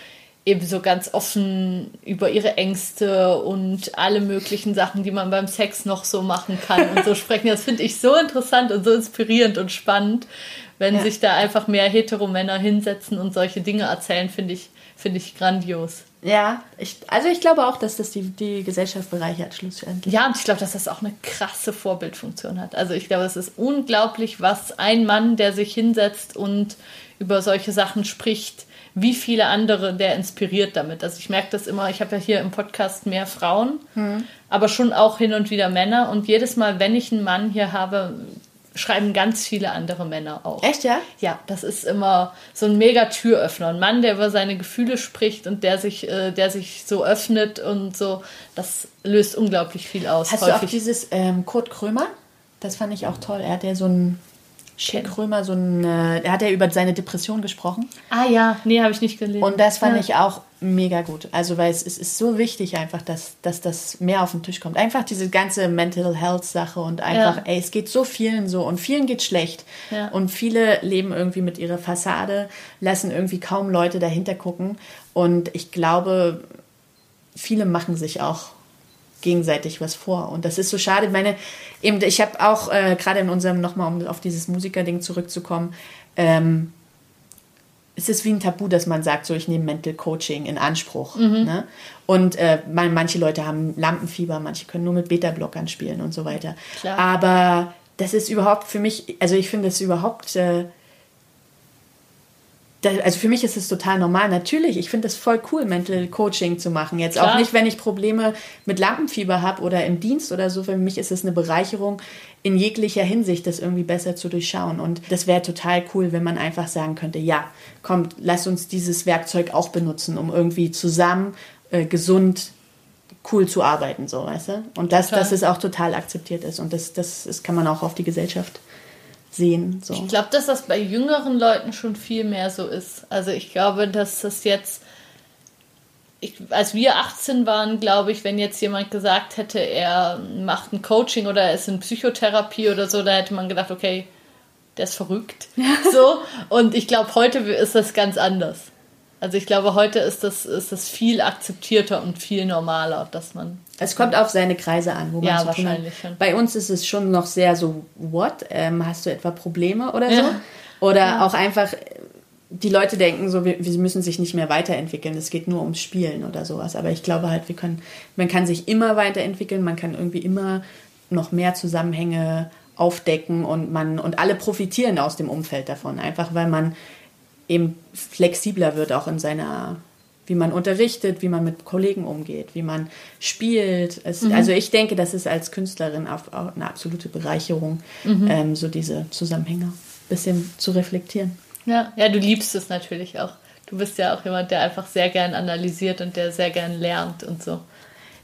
eben so ganz offen über ihre Ängste und alle möglichen Sachen, die man beim Sex noch so machen kann und so sprechen. Das finde ich so interessant und so inspirierend und spannend, wenn ja. sich da einfach mehr Heteromänner hinsetzen und solche Dinge erzählen, finde ich, finde ich grandios. Ja, ich, also ich glaube auch, dass das die, die Gesellschaft bereichert, schlussendlich. Ja, und ich glaube, dass das auch eine krasse Vorbildfunktion hat. Also ich glaube, es ist unglaublich, was ein Mann, der sich hinsetzt und über solche Sachen spricht, wie viele andere der inspiriert damit. Also ich merke das immer, ich habe ja hier im Podcast mehr Frauen, hm. aber schon auch hin und wieder Männer. Und jedes Mal, wenn ich einen Mann hier habe, schreiben ganz viele andere Männer auch. Echt, ja? Ja, das ist immer so ein mega Türöffner. Ein Mann, der über seine Gefühle spricht und der sich, äh, der sich so öffnet und so, das löst unglaublich viel aus. Hast häufig. du auch dieses ähm, Kurt Krömer? Das fand ich auch toll. Er hat ja so ein Schick Krömer, so ein, äh, er hat ja über seine Depression gesprochen. Ah ja, nee, habe ich nicht gelesen. Und das fand ja. ich auch mega gut. Also, weil es, es ist so wichtig einfach, dass, dass das mehr auf den Tisch kommt. Einfach diese ganze Mental Health Sache und einfach, ja. ey, es geht so vielen so und vielen geht schlecht. Ja. Und viele leben irgendwie mit ihrer Fassade, lassen irgendwie kaum Leute dahinter gucken. Und ich glaube, viele machen sich auch gegenseitig was vor. Und das ist so schade. Meine, eben, ich habe auch äh, gerade in unserem, nochmal um auf dieses Musikerding zurückzukommen, ähm, es ist wie ein Tabu, dass man sagt, so ich nehme Mental Coaching in Anspruch. Mhm. Ne? Und äh, manche Leute haben Lampenfieber, manche können nur mit Beta-Blockern spielen und so weiter. Klar. Aber das ist überhaupt für mich, also ich finde es überhaupt äh, also für mich ist es total normal. Natürlich, ich finde es voll cool, Mental Coaching zu machen. Jetzt Klar. auch nicht, wenn ich Probleme mit Lampenfieber habe oder im Dienst oder so. Für mich ist es eine Bereicherung in jeglicher Hinsicht, das irgendwie besser zu durchschauen. Und das wäre total cool, wenn man einfach sagen könnte, ja, komm, lass uns dieses Werkzeug auch benutzen, um irgendwie zusammen äh, gesund cool zu arbeiten, so, weißt du? Und das, dass es auch total akzeptiert ist. Und das, das, das kann man auch auf die Gesellschaft sehen. So. Ich glaube, dass das bei jüngeren Leuten schon viel mehr so ist. Also ich glaube, dass das jetzt, ich, als wir 18 waren, glaube ich, wenn jetzt jemand gesagt hätte, er macht ein Coaching oder er ist in Psychotherapie oder so, da hätte man gedacht, okay, der ist verrückt. So. Und ich glaube, heute ist das ganz anders. Also ich glaube, heute ist das, ist das viel akzeptierter und viel normaler, dass man. Es kommt auf seine Kreise an, wo man Ja, wahrscheinlich schon. Bei uns ist es schon noch sehr so, what? Ähm, hast du etwa Probleme oder so? Ja. Oder Ja. auch einfach, die Leute denken so, wir, wir müssen sich nicht mehr weiterentwickeln. Es geht nur ums Spielen oder sowas. Aber ich glaube halt, wir können, man kann sich immer weiterentwickeln, man kann irgendwie immer noch mehr Zusammenhänge aufdecken und man und alle profitieren aus dem Umfeld davon. Einfach weil man eben flexibler wird auch in seiner, wie man unterrichtet, wie man mit Kollegen umgeht, wie man spielt. Es, Also ich denke, das ist als Künstlerin auch, auch eine absolute Bereicherung, ähm, so diese Zusammenhänge ein bisschen zu reflektieren. Ja, ja, du liebst es natürlich auch. Du bist ja auch jemand, der einfach sehr gern analysiert und der sehr gern lernt und so.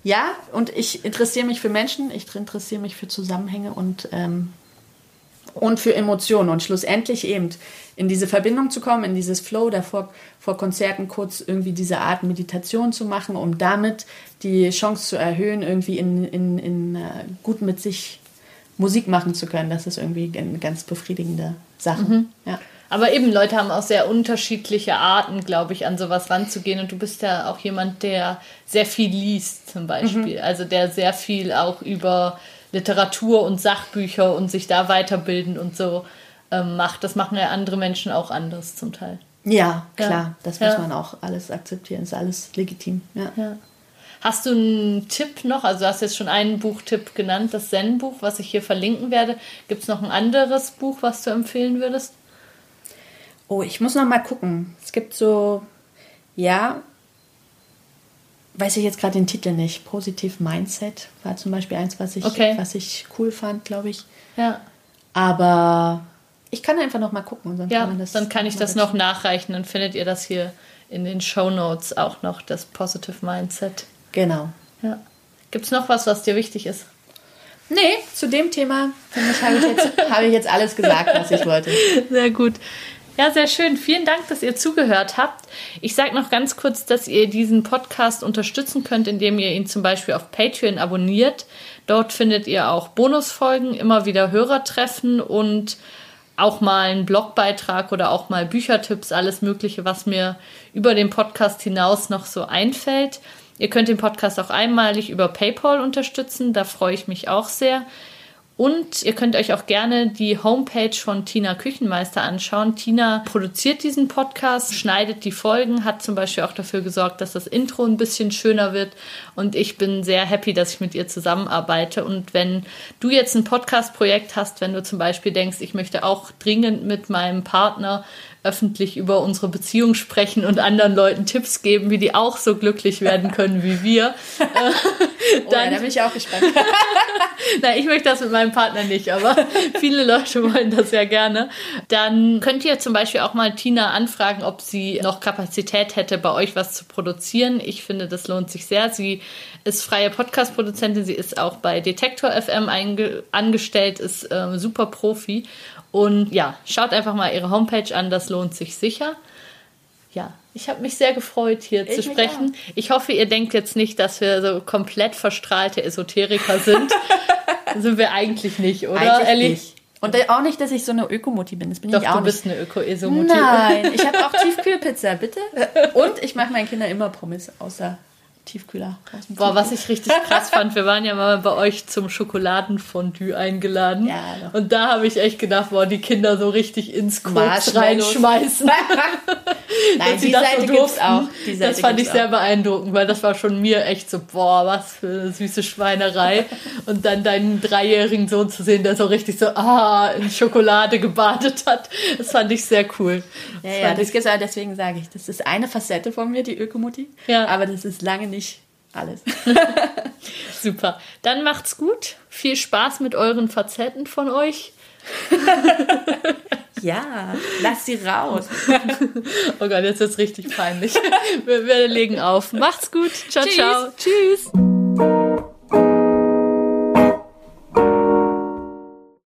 Ja, und ich interessiere mich für Menschen, ich interessiere mich für Zusammenhänge und, ähm, und für Emotionen und schlussendlich eben in diese Verbindung zu kommen, in dieses Flow, davor vor Konzerten kurz irgendwie diese Art Meditation zu machen, um damit die Chance zu erhöhen, irgendwie in, in, in äh, gut mit sich Musik machen zu können. Das ist irgendwie eine ganz befriedigende Sache. Ja. Aber eben, Leute haben auch sehr unterschiedliche Arten, glaube ich, an sowas ranzugehen. Und du bist ja auch jemand, der sehr viel liest, zum Beispiel. Also der sehr viel auch über Literatur und Sachbücher und sich da weiterbilden und so ähm, macht. Das machen ja andere Menschen auch anders zum Teil. Ja, klar, Ja. das Ja. muss man auch alles akzeptieren, ist alles legitim. Ja. Ja. Hast du einen Tipp noch? Also du hast jetzt schon einen Buchtipp genannt, das Zen-Buch, was ich hier verlinken werde. Gibt es noch ein anderes Buch, was du empfehlen würdest? Oh, ich muss noch mal gucken. Es gibt so, ja, weiß ich jetzt gerade den Titel nicht. Positive Mindset war zum Beispiel eins, was ich, Okay. was ich cool fand, glaube ich. Ja. Aber ich kann einfach noch mal gucken. Ja, kann dann kann ich das noch nachreichen. Dann findet ihr das hier in den Show Notes auch noch, das Positive Mindset. Genau. Ja. Gibt es noch was, was dir wichtig ist? Nee, zu dem Thema habe ich, jetzt, habe ich jetzt alles gesagt, was ich wollte. Sehr gut. Ja, sehr schön. Vielen Dank, dass ihr zugehört habt. Ich sage noch ganz kurz, dass ihr diesen Podcast unterstützen könnt, indem ihr ihn zum Beispiel auf Patreon abonniert. Dort findet ihr auch Bonusfolgen, immer wieder Hörertreffen und auch mal einen Blogbeitrag oder auch mal Büchertipps, alles Mögliche, was mir über den Podcast hinaus noch so einfällt. Ihr könnt den Podcast auch einmalig über PayPal unterstützen, da freue ich mich auch sehr. Und ihr könnt euch auch gerne die Homepage von Tina Küchenmeister anschauen. Tina produziert diesen Podcast, schneidet die Folgen, hat zum Beispiel auch dafür gesorgt, dass das Intro ein bisschen schöner wird. Und ich bin sehr happy, dass ich mit ihr zusammenarbeite. Und wenn du jetzt ein Podcast-Projekt hast, wenn du zum Beispiel denkst, ich möchte auch dringend mit meinem Partner öffentlich über unsere Beziehung sprechen und anderen Leuten Tipps geben, wie die auch so glücklich werden können wie wir, Oh, ja, da bin ich auch gespannt. na, ich möchte das mit meinem Partner nicht, aber viele Leute wollen das ja gerne. Dann könnt ihr zum Beispiel auch mal Tina anfragen, ob sie noch Kapazität hätte, bei euch was zu produzieren. Ich finde, das lohnt sich sehr. Sie ist freie Podcast-Produzentin, sie ist auch bei Detektor FM angestellt, ist ähm, super Profi. Und ja, schaut einfach mal ihre Homepage an, das lohnt sich sicher. Ja, ich habe mich sehr gefreut, hier zu mich sprechen. Ich hoffe, ihr denkt jetzt nicht, dass wir so komplett verstrahlte Esoteriker sind. sind wir eigentlich nicht, oder? Eigentlich Ellie? nicht. Und auch nicht, dass ich so eine Ökomutti bin. Das bin Doch, ich auch du nicht. bist eine Öko-Esomutti. Nein, ich habe auch Tiefkühlpizza, bitte. Und ich mache meinen Kindern immer Pommes außer Tiefkühler. Boah, was ich richtig krass fand, wir waren ja mal bei euch zum Schokoladenfondue eingeladen. Ja, doch. und da habe ich echt gedacht, boah, die Kinder so richtig ins Koks Marshmallows. reinschmeißen. Nein, die das Seite so gibt's auch. Seite das fand ich sehr auch. beeindruckend, weil das war schon mir echt so, boah, was für eine süße Schweinerei. und dann deinen dreijährigen Sohn zu sehen, der so richtig so, ah, in Schokolade gebadet hat. Das fand ich sehr cool. Ja, Das ja, fand das gibt's auch, deswegen sage ich, das ist eine Facette von mir, die Ökomutti. Ja. Aber das ist lange nicht alles. Super. Dann macht's gut. Viel Spaß mit euren Facetten von euch. ja, lass sie raus. Oh Gott, jetzt wird's richtig peinlich. wir, wir legen auf. Macht's gut. Ciao, Tschüss. ciao. Tschüss.